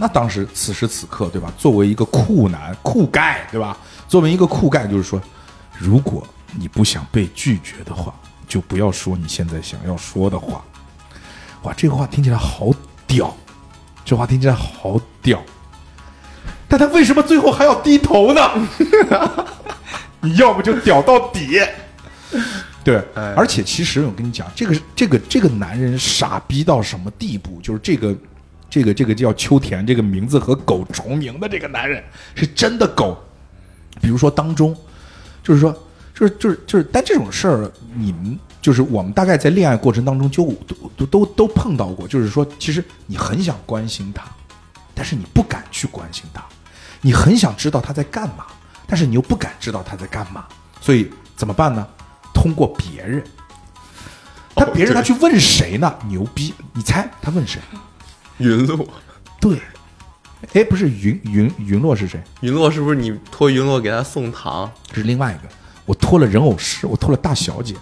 那当时此时此刻，对吧？作为一个酷男酷盖，对吧？作为一个酷盖，就是说，如果你不想被拒绝的话，就不要说你现在想要说的话。哇，这个话听起来好屌，这话听起来好屌。但他为什么最后还要低头呢？[laughs] 你要不就屌到底。对，而且其实我跟你讲，这个这个这个男人傻逼到什么地步？就是这个这个这个叫秋田，这个名字和狗重名的这个男人是真的狗。比如说当中，就是说，就是就是就是，但这种事儿，你们就是我们大概在恋爱过程当中就都都都都碰到过。就是说，其实你很想关心他，但是你不敢去关心他；你很想知道他在干嘛，但是你又不敢知道他在干嘛。所以怎么办呢？通过别人，他别人他去问谁呢？牛逼！你猜他问谁？云落。对。哎，不是云云云落是谁？云落是不是你托云落给他送糖？这是另外一个。我托了人偶师，我托了大小姐，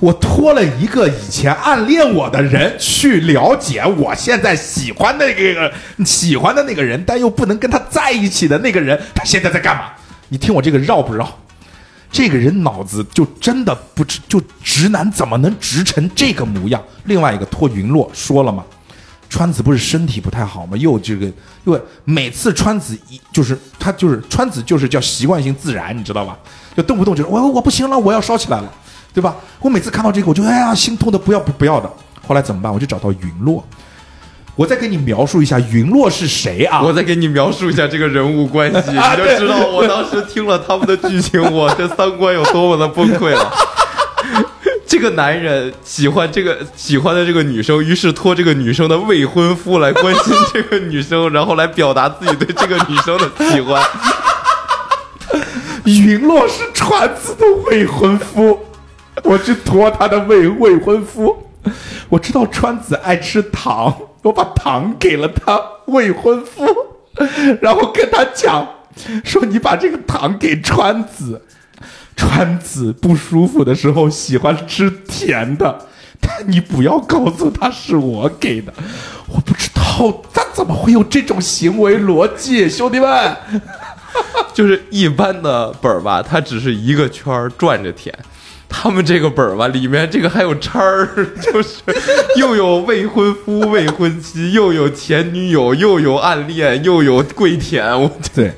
我托了一个以前暗恋我的人去了解我现在喜欢的那个喜欢的那个人，但又不能跟他在一起的那个人，他现在在干嘛？你听我这个绕不绕？这个人脑子就真的不直，就直男怎么能直成这个模样？另外一个托云落说了吗？川子不是身体不太好吗？又这个，因为每次川子一就是他就是川子就是叫习惯性自燃，你知道吧？就动不动就是我我不行了，我要烧起来了，对吧？我每次看到这个，我就哎呀心痛的不要不不要的。后来怎么办？我就找到云落。我再给你描述一下云落是谁啊？我再给你描述一下这个人物关系，[laughs] 你就知道我当时听了他们的剧情，我这三观有多么的崩溃了。这个男人喜欢这个喜欢的这个女生，于是托这个女生的未婚夫来关心这个女生，然后来表达自己对这个女生的喜欢。云落是川子的未婚夫，我去托他的未未婚夫。我知道川子爱吃糖，我把糖给了他未婚夫，然后跟他讲说：“你把这个糖给川子。”川子不舒服的时候喜欢吃甜的，[laughs] 但你不要告诉他是我给的。我不知道他怎么会有这种行为逻辑，兄弟们。[laughs] 就是一般的本儿吧，它只是一个圈儿转着舔。他们这个本儿吧，里面这个还有叉儿，就是又有未婚夫、未婚妻，又有前女友，又有暗恋，又有跪舔。我对，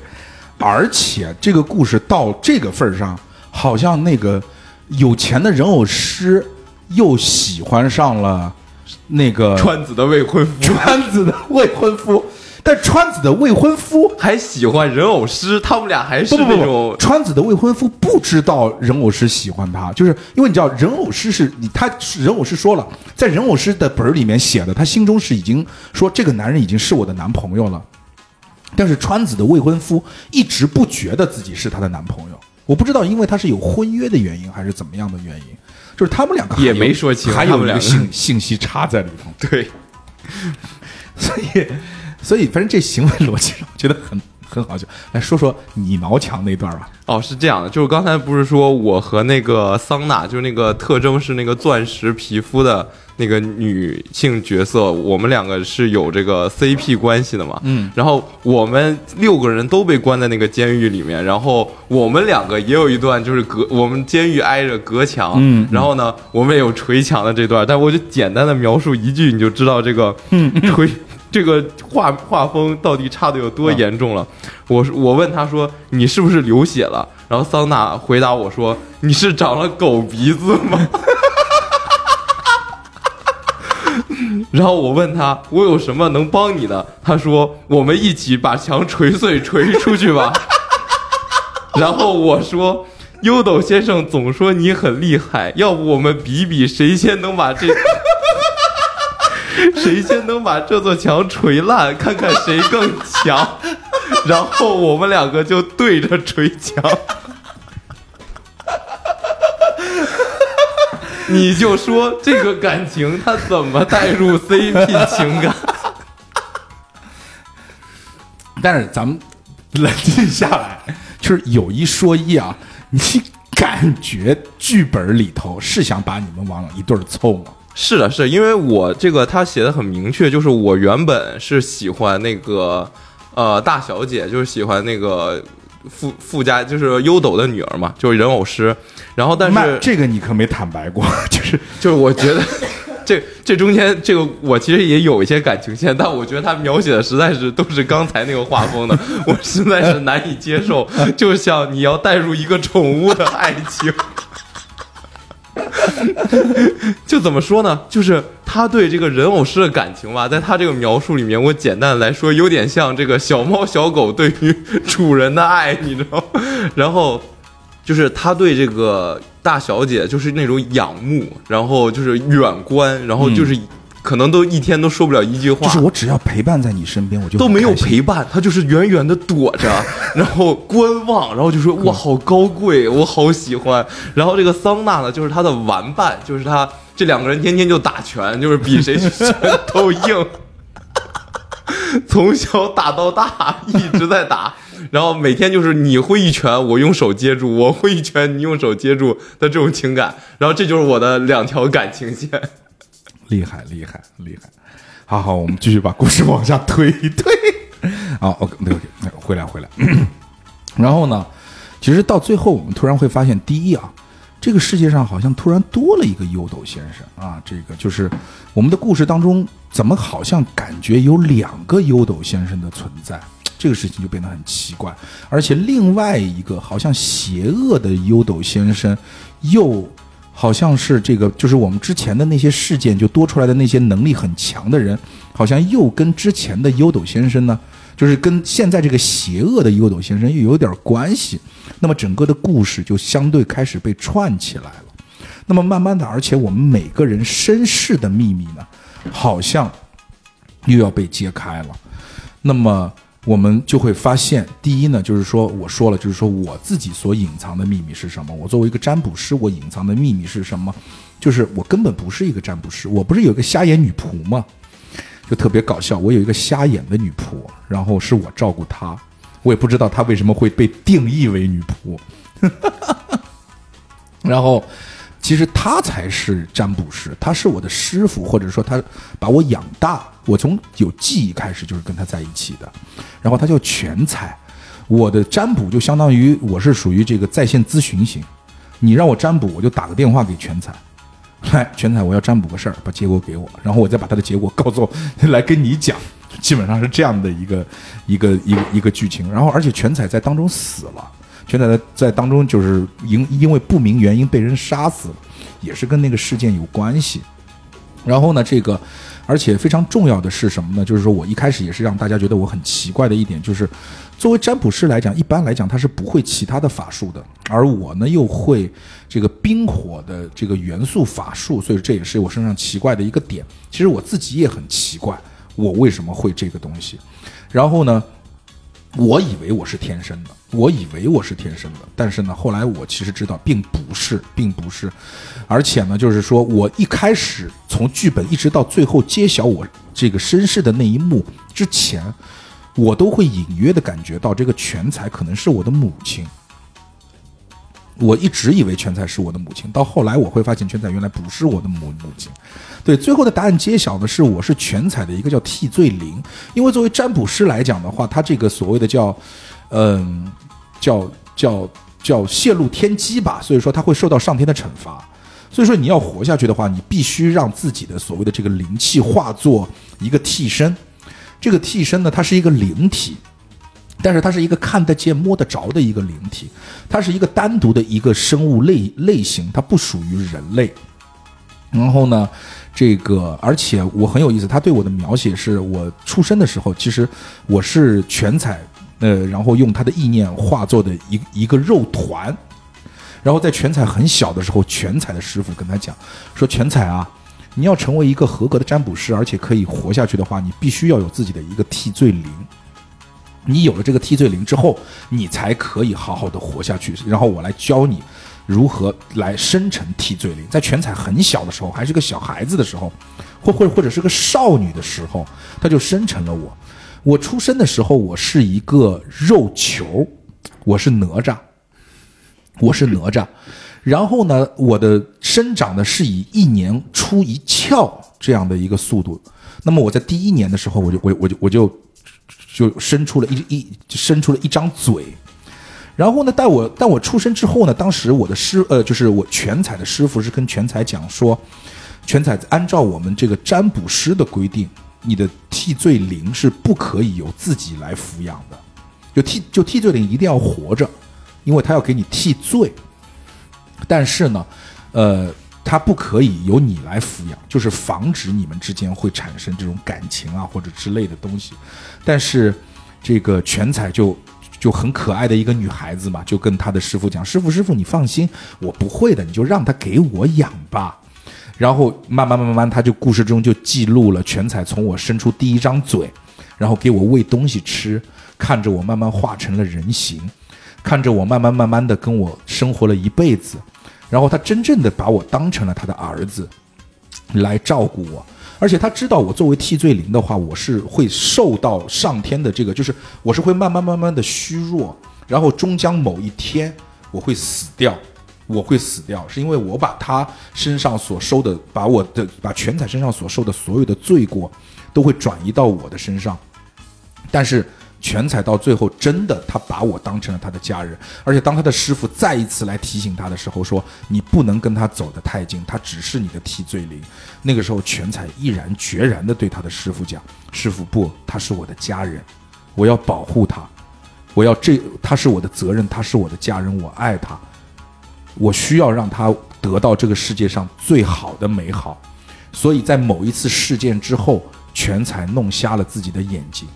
而且这个故事到这个份儿上。好像那个有钱的人偶师又喜欢上了那个川子的未婚夫，[laughs] 川子的未婚夫，但川子的未婚夫还喜欢人偶师，他们俩还是那种川子的未婚夫不知道人偶师喜欢他，就是因为你知道人偶师是你他人偶师说了，在人偶师的本儿里面写的，他心中是已经说这个男人已经是我的男朋友了，但是川子的未婚夫一直不觉得自己是他的男朋友。我不知道，因为他是有婚约的原因，还是怎么样的原因，就是他们两个也没说清，还有一个信信息差在里头。对，[laughs] 所以，所以反正这行为逻辑上，我觉得很。很好，笑来说说你挠墙那段吧。哦，是这样的，就是刚才不是说我和那个桑娜，就是那个特征是那个钻石皮肤的那个女性角色，我们两个是有这个 CP 关系的嘛？嗯。然后我们六个人都被关在那个监狱里面，然后我们两个也有一段就是隔我们监狱挨着隔墙，嗯。然后呢，我们也有捶墙的这段，但我就简单的描述一句，你就知道这个 [laughs] 捶。这个画画风到底差的有多严重了？我我问他说：“你是不是流血了？”然后桑娜回答我说：“你是长了狗鼻子吗？” [laughs] 然后我问他：“我有什么能帮你的？”他说：“我们一起把墙锤碎，锤出去吧。[laughs] ”然后我说：“优斗先生总说你很厉害，要不我们比比谁先能把这。” [laughs] 谁先能把这座墙锤烂，看看谁更强？[laughs] 然后我们两个就对着锤墙。[laughs] 你就说这个感情他怎么带入 CP 情感？但是咱们冷静下来，就是有一说一啊，你感觉剧本里头是想把你们往一对儿凑吗？是的，是因为我这个他写的很明确，就是我原本是喜欢那个呃大小姐，就是喜欢那个富富家，就是优斗的女儿嘛，就是人偶师。然后但是这个你可没坦白过，[laughs] 就是就是我觉得 [laughs] 这这中间这个我其实也有一些感情线，但我觉得他描写的实在是都是刚才那个画风的，我实在是难以接受。[laughs] 就像你要带入一个宠物的爱情，[laughs] 就怎么说呢？就是他对这个人偶师的感情吧，在他这个描述里面，我简单来说，有点像这个小猫小狗对于主人的爱，你知道？然后就是他对这个。大小姐就是那种仰慕，然后就是远观，然后就是可能都一天都说不了一句话。就是我只要陪伴在你身边，我就都没有陪伴，他就是远远的躲着，[laughs] 然后观望，然后就说哇好高贵，我好喜欢。然后这个桑娜呢，就是他的玩伴，就是他这两个人天天就打拳，就是比谁拳头硬，[laughs] 从小打到大，一直在打。然后每天就是你挥一拳，我用手接住；我挥一拳，你用手接住的这种情感。然后这就是我的两条感情线，厉害厉害厉害！好好，我们继续把故事往下推一推。啊，OK OK，回来回来。[clears throat] 然后呢，其实到最后，我们突然会发现，第一啊，这个世界上好像突然多了一个优斗先生啊。这个就是我们的故事当中，怎么好像感觉有两个优斗先生的存在？这个事情就变得很奇怪，而且另外一个好像邪恶的优斗先生，又好像是这个，就是我们之前的那些事件就多出来的那些能力很强的人，好像又跟之前的优斗先生呢，就是跟现在这个邪恶的优斗先生又有点关系。那么整个的故事就相对开始被串起来了。那么慢慢的，而且我们每个人身世的秘密呢，好像又要被揭开了。那么。我们就会发现，第一呢，就是说我说了，就是说我自己所隐藏的秘密是什么？我作为一个占卜师，我隐藏的秘密是什么？就是我根本不是一个占卜师，我不是有一个瞎眼女仆吗？就特别搞笑，我有一个瞎眼的女仆，然后是我照顾她，我也不知道她为什么会被定义为女仆，[laughs] 然后。其实他才是占卜师，他是我的师傅，或者说他把我养大。我从有记忆开始就是跟他在一起的。然后他叫全才，我的占卜就相当于我是属于这个在线咨询型。你让我占卜，我就打个电话给全才，来，[laughs] 全才，我要占卜个事儿，把结果给我，然后我再把他的结果告诉 [laughs] 来跟你讲，基本上是这样的一个一个一个一个剧情。然后而且全才在当中死了。全仔在在当中就是因因为不明原因被人杀死，也是跟那个事件有关系。然后呢，这个而且非常重要的是什么呢？就是说我一开始也是让大家觉得我很奇怪的一点，就是作为占卜师来讲，一般来讲他是不会其他的法术的，而我呢又会这个冰火的这个元素法术，所以这也是我身上奇怪的一个点。其实我自己也很奇怪，我为什么会这个东西？然后呢？我以为我是天生的，我以为我是天生的，但是呢，后来我其实知道并不是，并不是，而且呢，就是说我一开始从剧本一直到最后揭晓我这个身世的那一幕之前，我都会隐约的感觉到这个全才可能是我的母亲。我一直以为全才是我的母亲，到后来我会发现全才原来不是我的母母亲。对，最后的答案揭晓的是我是全彩的一个叫替罪灵，因为作为占卜师来讲的话，他这个所谓的叫，嗯，叫叫叫泄露天机吧，所以说他会受到上天的惩罚。所以说你要活下去的话，你必须让自己的所谓的这个灵气化作一个替身，这个替身呢，它是一个灵体。但是它是一个看得见、摸得着的一个灵体，它是一个单独的一个生物类类型，它不属于人类。然后呢，这个而且我很有意思，他对我的描写是我出生的时候，其实我是全彩，呃，然后用他的意念化作的一一个肉团。然后在全彩很小的时候，全彩的师傅跟他讲说：“全彩啊，你要成为一个合格的占卜师，而且可以活下去的话，你必须要有自己的一个替罪灵。”你有了这个替罪灵之后，你才可以好好的活下去。然后我来教你如何来生成替罪灵。在全彩很小的时候，还是个小孩子的时候，或或或者是个少女的时候，他就生成了我。我出生的时候，我是一个肉球，我是哪吒，我是哪吒。然后呢，我的生长的是以一年出一窍这样的一个速度。那么我在第一年的时候，我就我我就我就。就伸出了一一伸出了一张嘴，然后呢，在我但我出生之后呢，当时我的师呃，就是我全彩的师傅是跟全彩讲说，全彩按照我们这个占卜师的规定，你的替罪灵是不可以由自己来抚养的，就替就替罪灵一定要活着，因为他要给你替罪。但是呢，呃，他不可以由你来抚养，就是防止你们之间会产生这种感情啊或者之类的东西。但是这个全彩就。就很可爱的一个女孩子嘛，就跟她的师傅讲：“师傅，师傅，你放心，我不会的，你就让她给我养吧。”然后慢慢慢慢，他就故事中就记录了全彩从我伸出第一张嘴，然后给我喂东西吃，看着我慢慢化成了人形，看着我慢慢慢慢的跟我生活了一辈子，然后他真正的把我当成了他的儿子，来照顾我。而且他知道我作为替罪灵的话，我是会受到上天的这个，就是我是会慢慢慢慢的虚弱，然后终将某一天我会死掉，我会死掉，是因为我把他身上所受的，把我的把全彩身上所受的所有的罪过，都会转移到我的身上，但是。全彩到最后，真的他把我当成了他的家人，而且当他的师傅再一次来提醒他的时候，说你不能跟他走得太近，他只是你的替罪灵。那个时候，全彩毅然决然地对他的师傅讲：“师傅不，他是我的家人，我要保护他，我要这他是我的责任，他是我的家人，我爱他，我需要让他得到这个世界上最好的美好。”所以在某一次事件之后，全才弄瞎了自己的眼睛。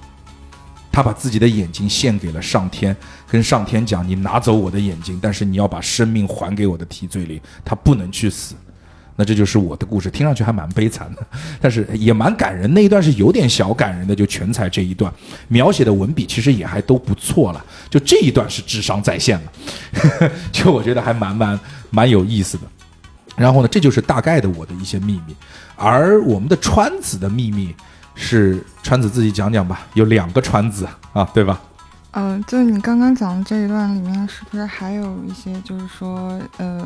他把自己的眼睛献给了上天，跟上天讲：“你拿走我的眼睛，但是你要把生命还给我的替罪灵，他不能去死。”那这就是我的故事，听上去还蛮悲惨的，但是也蛮感人。那一段是有点小感人的，就全才这一段描写的文笔其实也还都不错了。就这一段是智商在线了，[laughs] 就我觉得还蛮蛮蛮有意思的。然后呢，这就是大概的我的一些秘密，而我们的川子的秘密。是川子自己讲讲吧，有两个川子啊，对吧？嗯，就你刚刚讲的这一段里面，是不是还有一些，就是说，呃，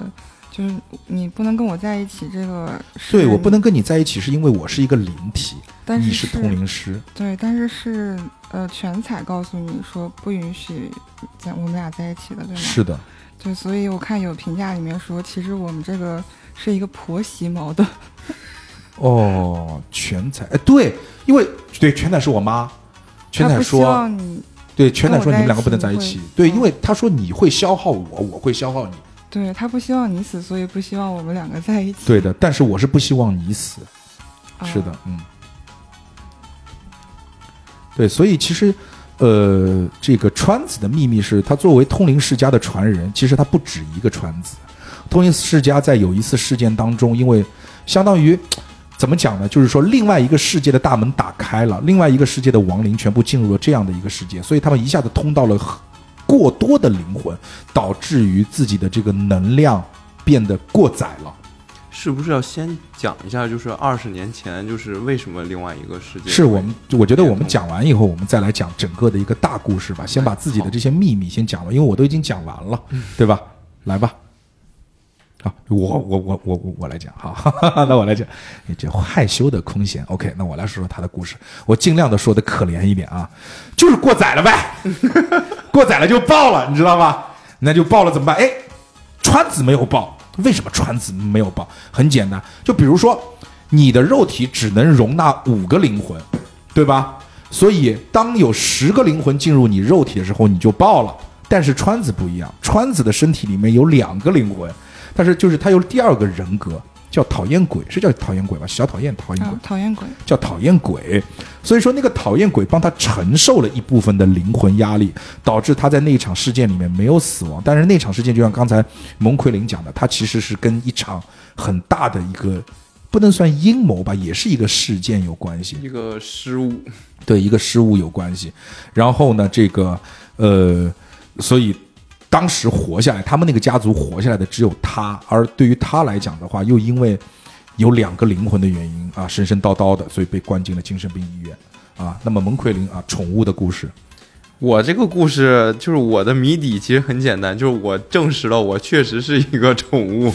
就是你不能跟我在一起，这个对我不能跟你在一起，是因为我是一个灵体，你是通灵师，对，但是是呃，全彩告诉你说不允许在我们俩在一起的，对吗？是的，对，所以我看有评价里面说，其实我们这个是一个婆媳矛盾。[laughs] 哦，全彩哎，对，因为对全彩是我妈，全彩说，对全彩说你们两个不能在一起，对，因为他说你会消耗我，我会消耗你，对他不希望你死，所以不希望我们两个在一起。对的，但是我是不希望你死，是的，嗯，对，所以其实，呃，这个川子的秘密是他作为通灵世家的传人，其实他不止一个川子，通灵世家在有一次事件当中，因为相当于。怎么讲呢？就是说，另外一个世界的大门打开了，另外一个世界的亡灵全部进入了这样的一个世界，所以他们一下子通到了过多的灵魂，导致于自己的这个能量变得过载了。是不是要先讲一下，就是二十年前，就是为什么另外一个世界？是我们，我觉得我们讲完以后，我们再来讲整个的一个大故事吧。先把自己的这些秘密先讲了，因为我都已经讲完了，对吧？来吧。啊，我我我我我我来讲哈，[laughs] 那我来讲，这害羞的空闲，OK，那我来说说他的故事，我尽量的说的可怜一点啊，就是过载了呗，[laughs] 过载了就爆了，你知道吗？那就爆了怎么办？哎，川子没有爆，为什么川子没有爆？很简单，就比如说你的肉体只能容纳五个灵魂，对吧？所以当有十个灵魂进入你肉体的时候，你就爆了。但是川子不一样，川子的身体里面有两个灵魂。但是就是他有第二个人格，叫讨厌鬼，是叫讨厌鬼吧？小讨厌讨厌鬼，讨厌鬼叫讨厌鬼。所以说那个讨厌鬼帮他承受了一部分的灵魂压力，导致他在那一场事件里面没有死亡。但是那场事件就像刚才蒙奎林讲的，他其实是跟一场很大的一个不能算阴谋吧，也是一个事件有关系，一个失误，对，一个失误有关系。然后呢，这个呃，所以。当时活下来，他们那个家族活下来的只有他，而对于他来讲的话，又因为有两个灵魂的原因啊，神神叨叨的，所以被关进了精神病医院啊。那么蒙奎林啊，宠物的故事，我这个故事就是我的谜底，其实很简单，就是我证实了我确实是一个宠物。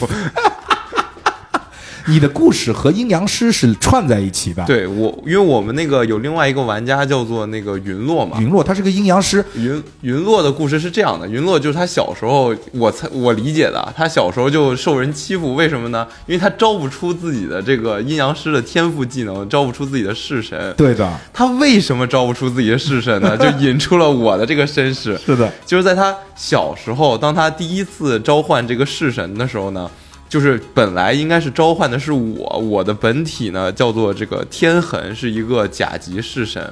你的故事和阴阳师是串在一起的。对我，因为我们那个有另外一个玩家叫做那个云落嘛，云落他是个阴阳师。云云落的故事是这样的，云落就是他小时候，我猜我理解的，他小时候就受人欺负，为什么呢？因为他招不出自己的这个阴阳师的天赋技能，招不出自己的式神。对的，他为什么招不出自己的式神呢？就引出了我的这个身世。是的，[laughs] 就是在他小时候，当他第一次召唤这个式神的时候呢。就是本来应该是召唤的是我，我的本体呢叫做这个天痕，是一个甲级式神。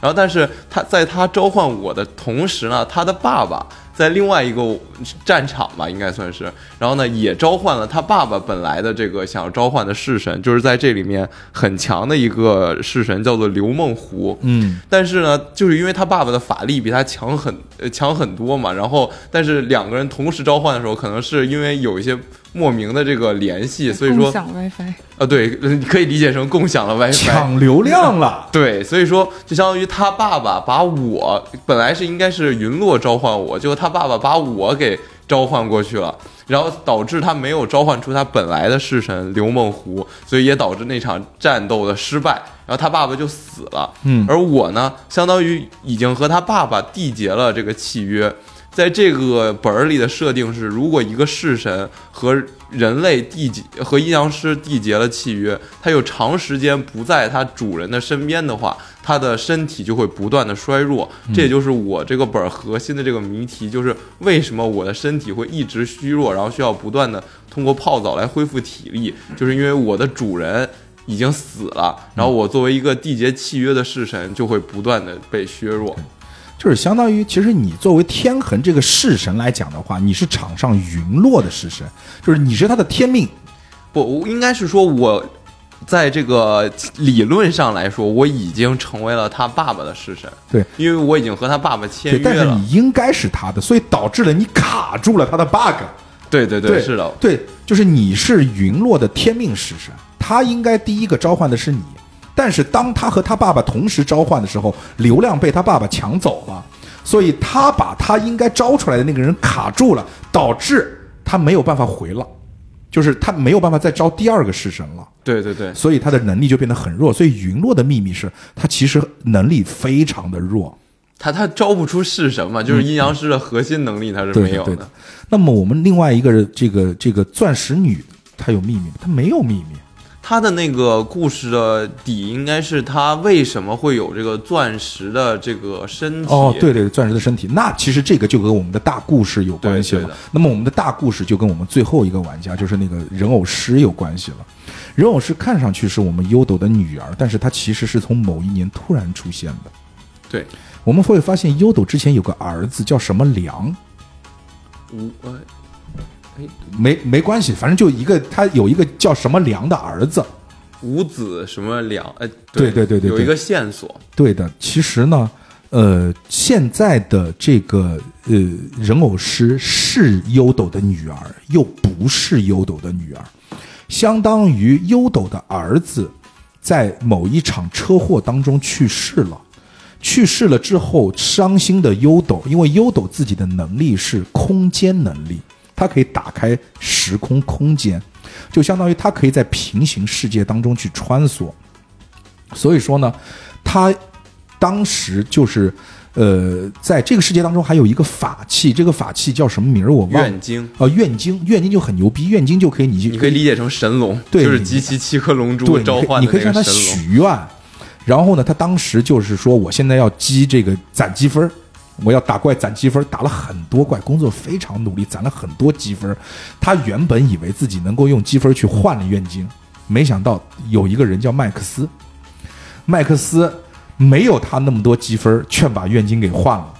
然后，但是他在他召唤我的同时呢，他的爸爸在另外一个战场吧，应该算是，然后呢也召唤了他爸爸本来的这个想要召唤的式神，就是在这里面很强的一个式神，叫做刘梦湖。嗯，但是呢，就是因为他爸爸的法力比他强很呃强很多嘛，然后但是两个人同时召唤的时候，可能是因为有一些。莫名的这个联系，[laughs] 所以说共享 WiFi 啊，对，你 [laughs] 可以理解成共享了 [laughs] WiFi，抢流量了。对，所以说就相当于他爸爸把我本来是应该是云落召唤我，结果他爸爸把我给召唤过去了，然后导致他没有召唤出他本来的式神刘梦湖，所以也导致那场战斗的失败，然后他爸爸就死了。嗯，而我呢，相当于已经和他爸爸缔结了这个契约。在这个本儿里的设定是，如果一个式神和人类缔结和阴阳师缔结了契约，他又长时间不在他主人的身边的话，他的身体就会不断的衰弱。这也就是我这个本儿核心的这个谜题，就是为什么我的身体会一直虚弱，然后需要不断的通过泡澡来恢复体力，就是因为我的主人已经死了，然后我作为一个缔结契约的式神就会不断的被削弱。就是相当于，其实你作为天恒这个式神来讲的话，你是场上陨落的式神，就是你是他的天命。不，应该是说我在这个理论上来说，我已经成为了他爸爸的式神。对，因为我已经和他爸爸签约了。但是你应该是他的，所以导致了你卡住了他的 bug。对对对，是的，对，就是你是陨落的天命式神，他应该第一个召唤的是你。但是当他和他爸爸同时召唤的时候，流量被他爸爸抢走了，所以他把他应该招出来的那个人卡住了，导致他没有办法回了，就是他没有办法再招第二个式神了。对对对，所以他的能力就变得很弱。所以云落的秘密是他其实能力非常的弱，他他招不出式神嘛，就是阴阳师的核心能力他是没有的。那么我们另外一个这个这个钻石女，她有秘密吗？她没有秘密。他的那个故事的底应该是他为什么会有这个钻石的这个身体？哦，对对，钻石的身体。那其实这个就跟我们的大故事有关系了。那么我们的大故事就跟我们最后一个玩家，就是那个人偶师有关系了。人偶师看上去是我们优斗的女儿，但是她其实是从某一年突然出现的。对，我们会发现优斗之前有个儿子叫什么良？无呃。没没关系，反正就一个，他有一个叫什么良的儿子，五子什么良？呃，对对对对，有一个线索。对的，其实呢，呃，现在的这个呃人偶师是优斗的女儿，又不是优斗的女儿，相当于优斗的儿子在某一场车祸当中去世了，去世了之后，伤心的优斗，因为优斗自己的能力是空间能力。它可以打开时空空间，就相当于它可以在平行世界当中去穿梭。所以说呢，他当时就是呃，在这个世界当中还有一个法器，这个法器叫什么名儿？我忘了。愿经啊，愿经，愿经就很牛逼，愿经就可以你你可以理解成神龙，对，就是集齐七颗龙珠召唤你可以让他许愿，然后呢，他当时就是说，我现在要积这个攒积分。我要打怪攒积分，打了很多怪，工作非常努力，攒了很多积分。他原本以为自己能够用积分去换了愿经，没想到有一个人叫麦克斯，麦克斯没有他那么多积分，却把愿经给换了。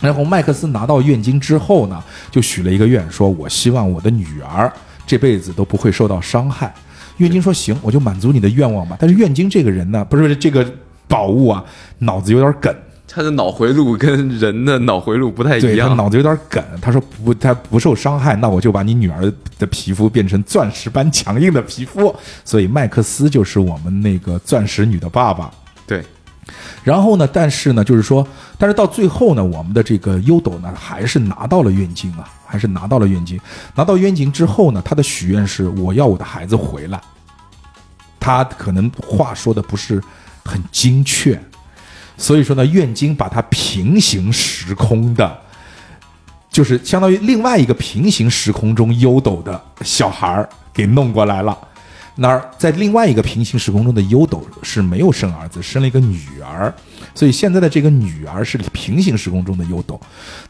然后麦克斯拿到愿经之后呢，就许了一个愿，说我希望我的女儿这辈子都不会受到伤害。愿经说行，我就满足你的愿望吧。但是愿经这个人呢，不是这个宝物啊，脑子有点梗。他的脑回路跟人的脑回路不太一样，他脑子有点梗。他说不，他不受伤害，那我就把你女儿的皮肤变成钻石般强硬的皮肤。所以麦克斯就是我们那个钻石女的爸爸。对。然后呢，但是呢，就是说，但是到最后呢，我们的这个优斗呢，还是拿到了愿景啊，还是拿到了愿景。拿到愿景之后呢，他的许愿是我要我的孩子回来。他可能话说的不是很精确，所以说呢，愿经把他平行时空的，就是相当于另外一个平行时空中优斗的小孩儿给弄过来了。那儿在另外一个平行时空中的优斗是没有生儿子，生了一个女儿，所以现在的这个女儿是平行时空中的优斗。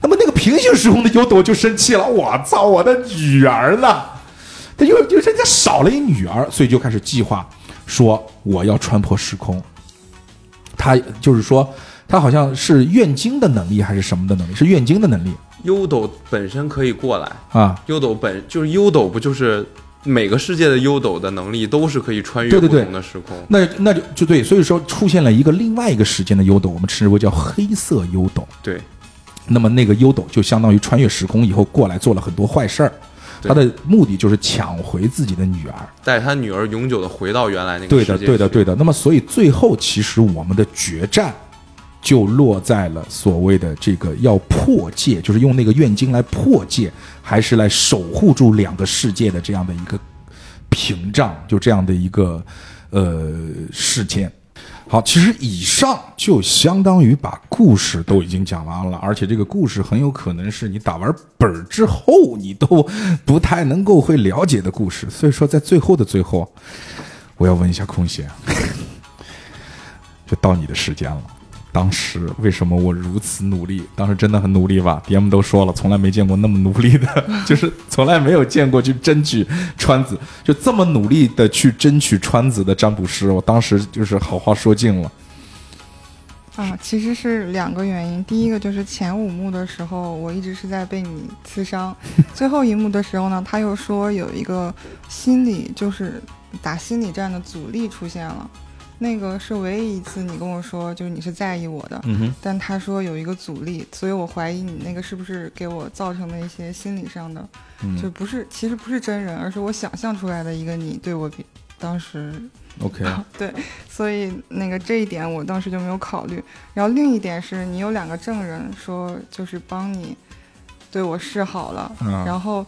那么那个平行时空的优斗就生气了，我操，我的女儿呢？他就就人家少了一女儿，所以就开始计划说我要穿破时空。他就是说，他好像是愿经的能力还是什么的能力？是愿经的能力。优斗本身可以过来啊，优斗本就是优斗，不就是？每个世界的优斗的能力都是可以穿越不同的时空，那那就就对，所以说出现了一个另外一个时间的优斗，我们称之为叫黑色优斗。对，那么那个优斗就相当于穿越时空以后过来做了很多坏事儿，他的目的就是抢回自己的女儿，带他女儿永久的回到原来那个对的，对的，对的。那么所以最后其实我们的决战就落在了所谓的这个要破戒，就是用那个愿经来破戒。还是来守护住两个世界的这样的一个屏障，就这样的一个呃事件。好，其实以上就相当于把故事都已经讲完了，而且这个故事很有可能是你打完本之后你都 [laughs] 不太能够会了解的故事。所以说，在最后的最后，我要问一下空闲，[laughs] 就到你的时间了。当时为什么我如此努力？当时真的很努力吧？DM 都说了，从来没见过那么努力的，[laughs] 就是从来没有见过去争取川子，就这么努力的去争取川子的占卜师。我当时就是好话说尽了。啊，其实是两个原因。第一个就是前五幕的时候，我一直是在被你刺伤；[laughs] 最后一幕的时候呢，他又说有一个心理，就是打心理战的阻力出现了。那个是唯一一次你跟我说，就是你是在意我的，但他说有一个阻力，所以我怀疑你那个是不是给我造成了一些心理上的，就不是，其实不是真人，而是我想象出来的一个你对我比当时，OK，[laughs] 对，所以那个这一点我当时就没有考虑。然后另一点是你有两个证人说就是帮你对我示好了，然后。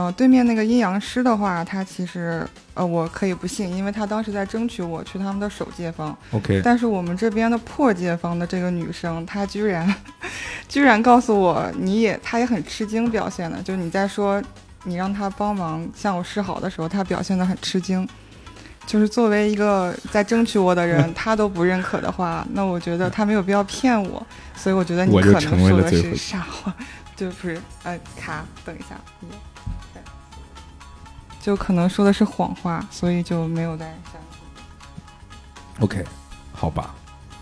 嗯，对面那个阴阳师的话，他其实呃，我可以不信，因为他当时在争取我去他们的守戒方。OK。但是我们这边的破戒方的这个女生，她居然 [laughs] 居然告诉我，你也，她也很吃惊，表现的，就是你在说你让她帮忙向我示好的时候，她表现的很吃惊。就是作为一个在争取我的人，[laughs] 她都不认可的话，那我觉得她没有必要骗我。所以我觉得你可能说的是傻话，[laughs] 就不是呃，卡，等一下。就可能说的是谎话，所以就没有再相信。OK，好吧。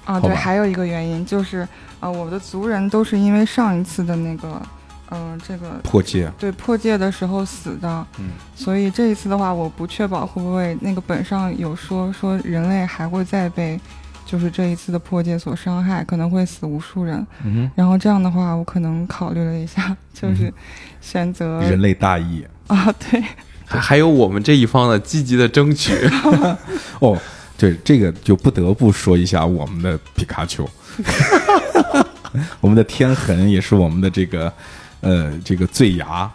啊，对，还有一个原因就是，呃，我的族人都是因为上一次的那个，嗯，这个破戒，对破戒的时候死的。嗯。所以这一次的话，我不确保会不会那个本上有说说人类还会再被，就是这一次的破戒所伤害，可能会死无数人。嗯然后这样的话，我可能考虑了一下，就是选择人类大义啊，对。还还有我们这一方的积极的争取，[laughs] 哦，对，这个就不得不说一下我们的皮卡丘，[laughs] 我们的天痕也是我们的这个呃这个醉牙，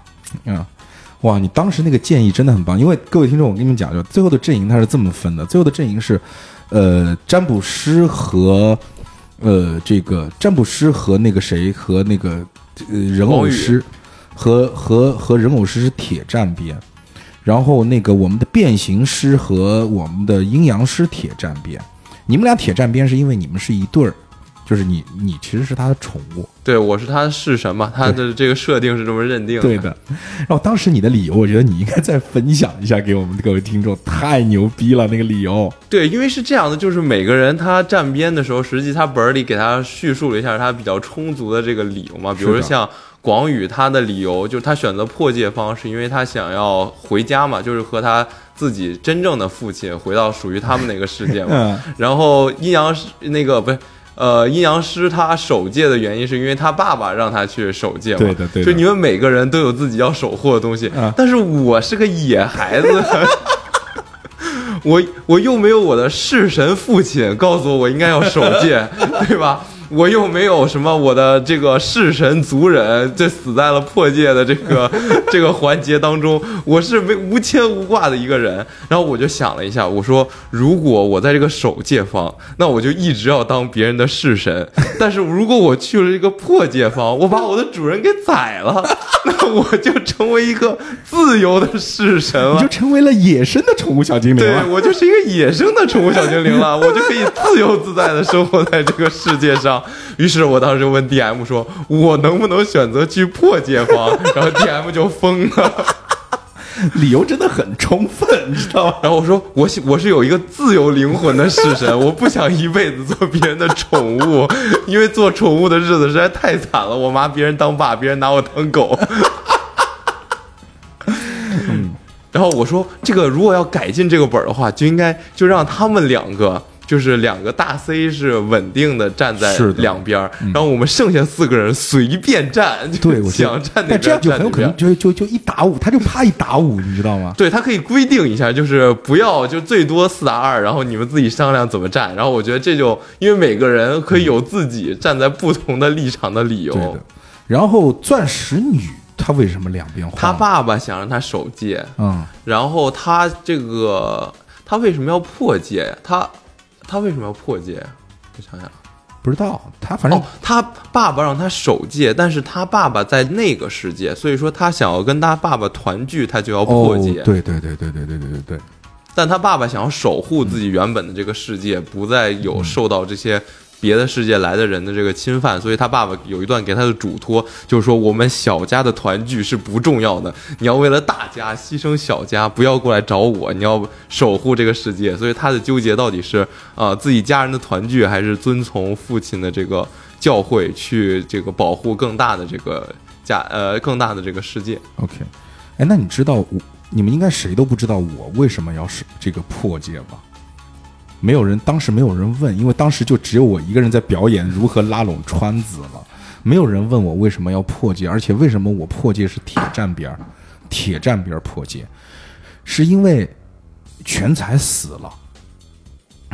啊，哇，你当时那个建议真的很棒，因为各位听众，我跟你们讲，就最后的阵营它是这么分的，最后的阵营是呃占卜师和呃这个占卜师和那个谁和那个呃人偶师和和和人偶师是铁站边。然后那个我们的变形师和我们的阴阳师铁站边，你们俩铁站边是因为你们是一对儿，就是你你其实是他的宠物，对我是他的式神嘛，他的这个设定是这么认定的。对的。然后当时你的理由，我觉得你应该再分享一下给我们各位听众，太牛逼了那个理由。对，因为是这样的，就是每个人他站边的时候，实际他本儿里给他叙述了一下他比较充足的这个理由嘛，比如说像。广宇他的理由就是他选择破戒方，是因为他想要回家嘛，[laughs] 就是和他自己真正的父亲回到属于他们那个世界嘛。然后阴阳师那个不是，呃，阴阳师他守戒的原因是因为他爸爸让他去守戒嘛。对的，对。就你们每个人都有自己要守护的东西，但是我是个野孩子，[laughs] 我我又没有我的弑神父亲告诉我我应该要守戒，[laughs] 对吧？我又没有什么我的这个弑神族人，这死在了破戒的这个 [laughs] 这个环节当中，我是没无牵无挂的一个人。然后我就想了一下，我说如果我在这个守戒方，那我就一直要当别人的弑神；但是如果我去了这个破戒方，我把我的主人给宰了，[laughs] 那我就成为一个自由的弑神了，你就成为了野生的宠物小精灵了。对我就是一个野生的宠物小精灵了，我就可以自由自在的生活在这个世界上。于是我当时就问 D M 说：“我能不能选择去破解方？”然后 D M 就疯了，[laughs] 理由真的很充分，你知道吗？然后我说：“我我是有一个自由灵魂的式神，我不想一辈子做别人的宠物，因为做宠物的日子实在太惨了。我拿别人当爸，别人拿我当狗。[laughs] ”嗯，然后我说：“这个如果要改进这个本的话，就应该就让他们两个。”就是两个大 C 是稳定的站在两边，然后我们剩下四个人随便站，对，想站哪边站但这样就很有可能就就就一打五，他就怕一打五，你知道吗？对他可以规定一下，就是不要就最多四打二，然后你们自己商量怎么站。然后我觉得这就因为每个人可以有自己站在不同的立场的理由。然后钻石女她为什么两边换？她爸爸想让她守戒，嗯，然后她这个她为什么要破戒呀？她。他为什么要破戒？我想想，不知道。他反正他爸爸让他守戒，但是他爸爸在那个世界，所以说他想要跟他爸爸团聚，他就要破戒。对对对对对对对对对。但他爸爸想要守护自己原本的这个世界，不再有受到这些。别的世界来的人的这个侵犯，所以他爸爸有一段给他的嘱托，就是说我们小家的团聚是不重要的，你要为了大家牺牲小家，不要过来找我，你要守护这个世界。所以他的纠结到底是啊自己家人的团聚，还是遵从父亲的这个教诲去这个保护更大的这个家呃更大的这个世界？OK，哎，那你知道我你们应该谁都不知道我为什么要是这个破戒吧？没有人，当时没有人问，因为当时就只有我一个人在表演如何拉拢川子了。没有人问我为什么要破戒，而且为什么我破戒是铁站边儿，铁站边儿破戒，是因为全彩死了，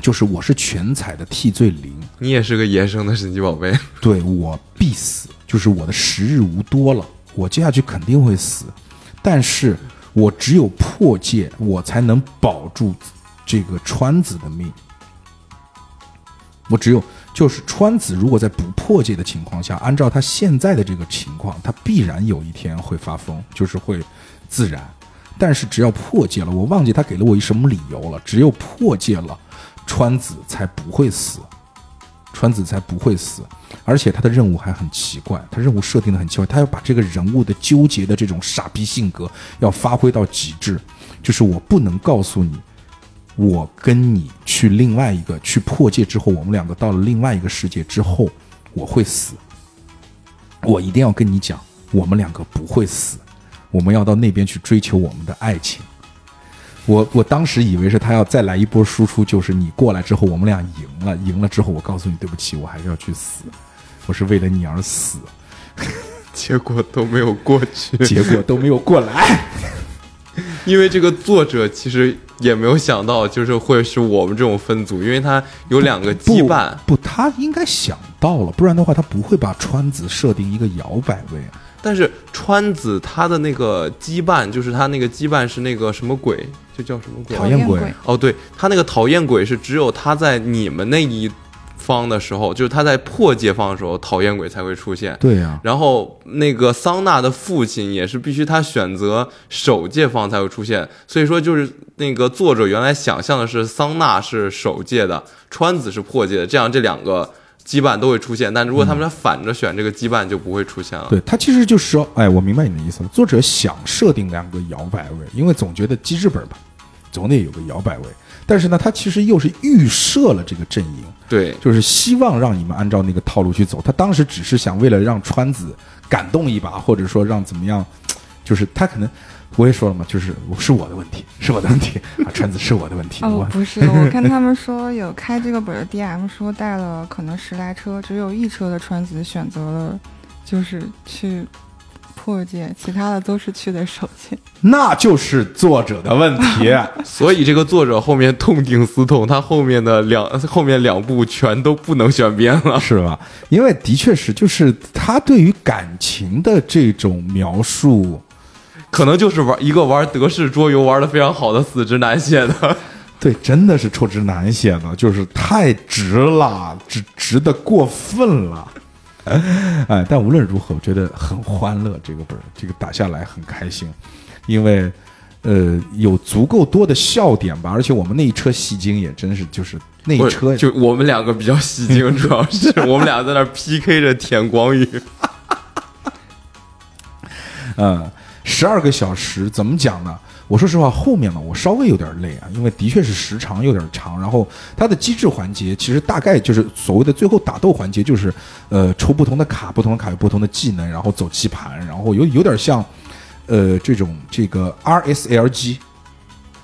就是我是全彩的替罪灵。你也是个野生的神奇宝贝，对我必死，就是我的时日无多了，我接下去肯定会死，但是我只有破戒，我才能保住。这个川子的命，我只有就是川子，如果在不破戒的情况下，按照他现在的这个情况，他必然有一天会发疯，就是会自燃。但是只要破戒了，我忘记他给了我一什么理由了。只有破戒了，川子才不会死，川子才不会死。而且他的任务还很奇怪，他任务设定的很奇怪，他要把这个人物的纠结的这种傻逼性格要发挥到极致，就是我不能告诉你。我跟你去另外一个去破戒之后，我们两个到了另外一个世界之后，我会死。我一定要跟你讲，我们两个不会死，我们要到那边去追求我们的爱情。我我当时以为是他要再来一波输出，就是你过来之后，我们俩赢了，赢了之后，我告诉你对不起，我还是要去死，我是为了你而死。[laughs] [laughs] 结果都没有过去，结果都没有过来。[laughs] 因为这个作者其实也没有想到，就是会是我们这种分组，因为他有两个羁绊。不，他应该想到了，不然的话他不会把川子设定一个摇摆位。但是川子他的那个羁绊，就是他那个羁绊是那个什么鬼，就叫什么鬼？讨厌鬼。哦，对他那个讨厌鬼是只有他在你们那一。方的时候，就是他在破解方的时候，讨厌鬼才会出现。对呀，然后那个桑娜的父亲也是必须他选择守戒方才会出现。所以说，就是那个作者原来想象的是桑娜是守戒的，川子是破界的，这样这两个羁绊都会出现。但如果他们俩反着选，这个羁绊就不会出现了。对他其实就是说，哎，我明白你的意思了。作者想设定两个摇摆位，因为总觉得机制本吧，总得有个摇摆位。但是呢，他其实又是预设了这个阵营，对，就是希望让你们按照那个套路去走。他当时只是想为了让川子感动一把，或者说让怎么样，就是他可能我也说了嘛，就是是我的问题，是我的问题啊，川子是我的问题。哦，不是，我看他们说有开这个本的 DM 说带了可能十来车，只有一车的川子选择了就是去。破界，其他的都是去的首界。[laughs] 那就是作者的问题。[laughs] 所以这个作者后面痛定思痛，他后面的两后面两部全都不能选编了，是吧？因为的确是，就是他对于感情的这种描述，可能就是玩一个玩德式桌游玩的非常好的死直男写的。对，真的是臭直男写的，就是太直了，直直的过分了。[laughs] 哎，但无论如何，我觉得很欢乐。这个本儿，这个打下来很开心，因为呃有足够多的笑点吧，而且我们那一车戏精也真是就是那一车，就我们两个比较戏精，主要是我们俩在那 PK 着舔光宇。嗯，[laughs] 十二个小时怎么讲呢？我说实话，后面呢，我稍微有点累啊，因为的确是时长有点长。然后它的机制环节其实大概就是所谓的最后打斗环节，就是呃抽不同的卡，不同的卡有不同的技能，然后走棋盘，然后有有点像呃这种这个 R S L G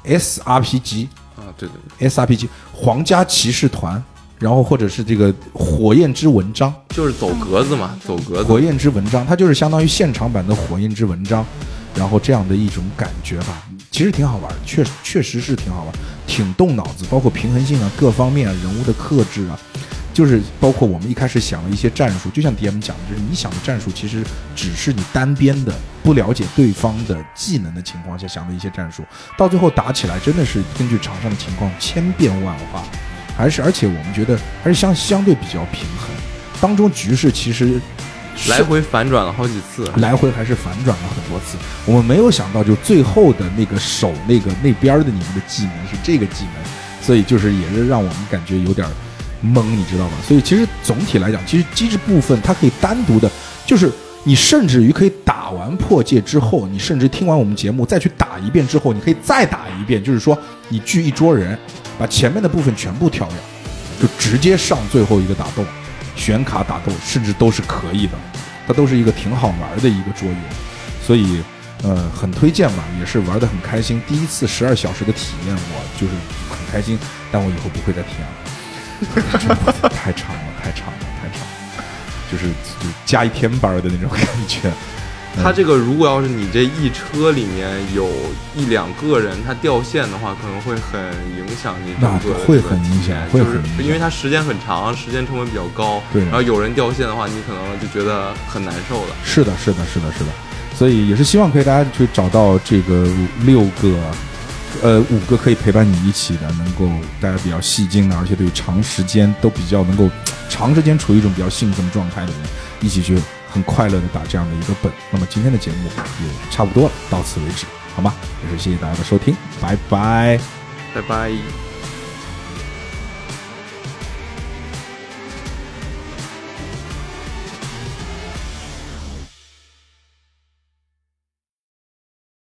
S R P G 啊，对对，S R P G 皇家骑士团，然后或者是这个火焰之文章，就是走格子嘛，走格子。火焰之文章，它就是相当于现场版的火焰之文章，然后这样的一种感觉吧。其实挺好玩，确确实是挺好玩，挺动脑子，包括平衡性啊，各方面啊人物的克制啊，就是包括我们一开始想了一些战术，就像 DM 讲的，就是你想的战术其实只是你单边的不了解对方的技能的情况下想的一些战术，到最后打起来真的是根据场上的情况千变万化，还是而且我们觉得还是相相对比较平衡，当中局势其实。来回反转了好几次，来回还是反转了很多次。我们没有想到，就最后的那个手那个那边的你们的技能是这个技能，所以就是也是让我们感觉有点懵，你知道吧？所以其实总体来讲，其实机制部分它可以单独的，就是你甚至于可以打完破戒之后，你甚至听完我们节目再去打一遍之后，你可以再打一遍，就是说你聚一桌人，把前面的部分全部跳掉，就直接上最后一个打斗。选卡打斗甚至都是可以的，它都是一个挺好玩的一个桌游，所以呃很推荐吧，也是玩的很开心。第一次十二小时的体验，我就是很开心，但我以后不会再体验了，[laughs] 太长了，太长了，太长了，就是就加一天班的那种感觉。他这个如果要是你这一车里面有一两个人他掉线的话，可能会很影响你整个会很影响，就是因为它时间很长，时间成本比较高。对，然后有人掉线的话，你可能就觉得很难受了。是的，是的，是的，是的。所以也是希望可以大家去找到这个六个，呃，五个可以陪伴你一起的，能够大家比较戏精的，而且对长时间都比较能够长时间处于一种比较兴奋状态的人，一起去。很快乐的打这样的一个本，那么今天的节目也差不多了，到此为止，好吗？也是谢谢大家的收听，拜拜，拜拜。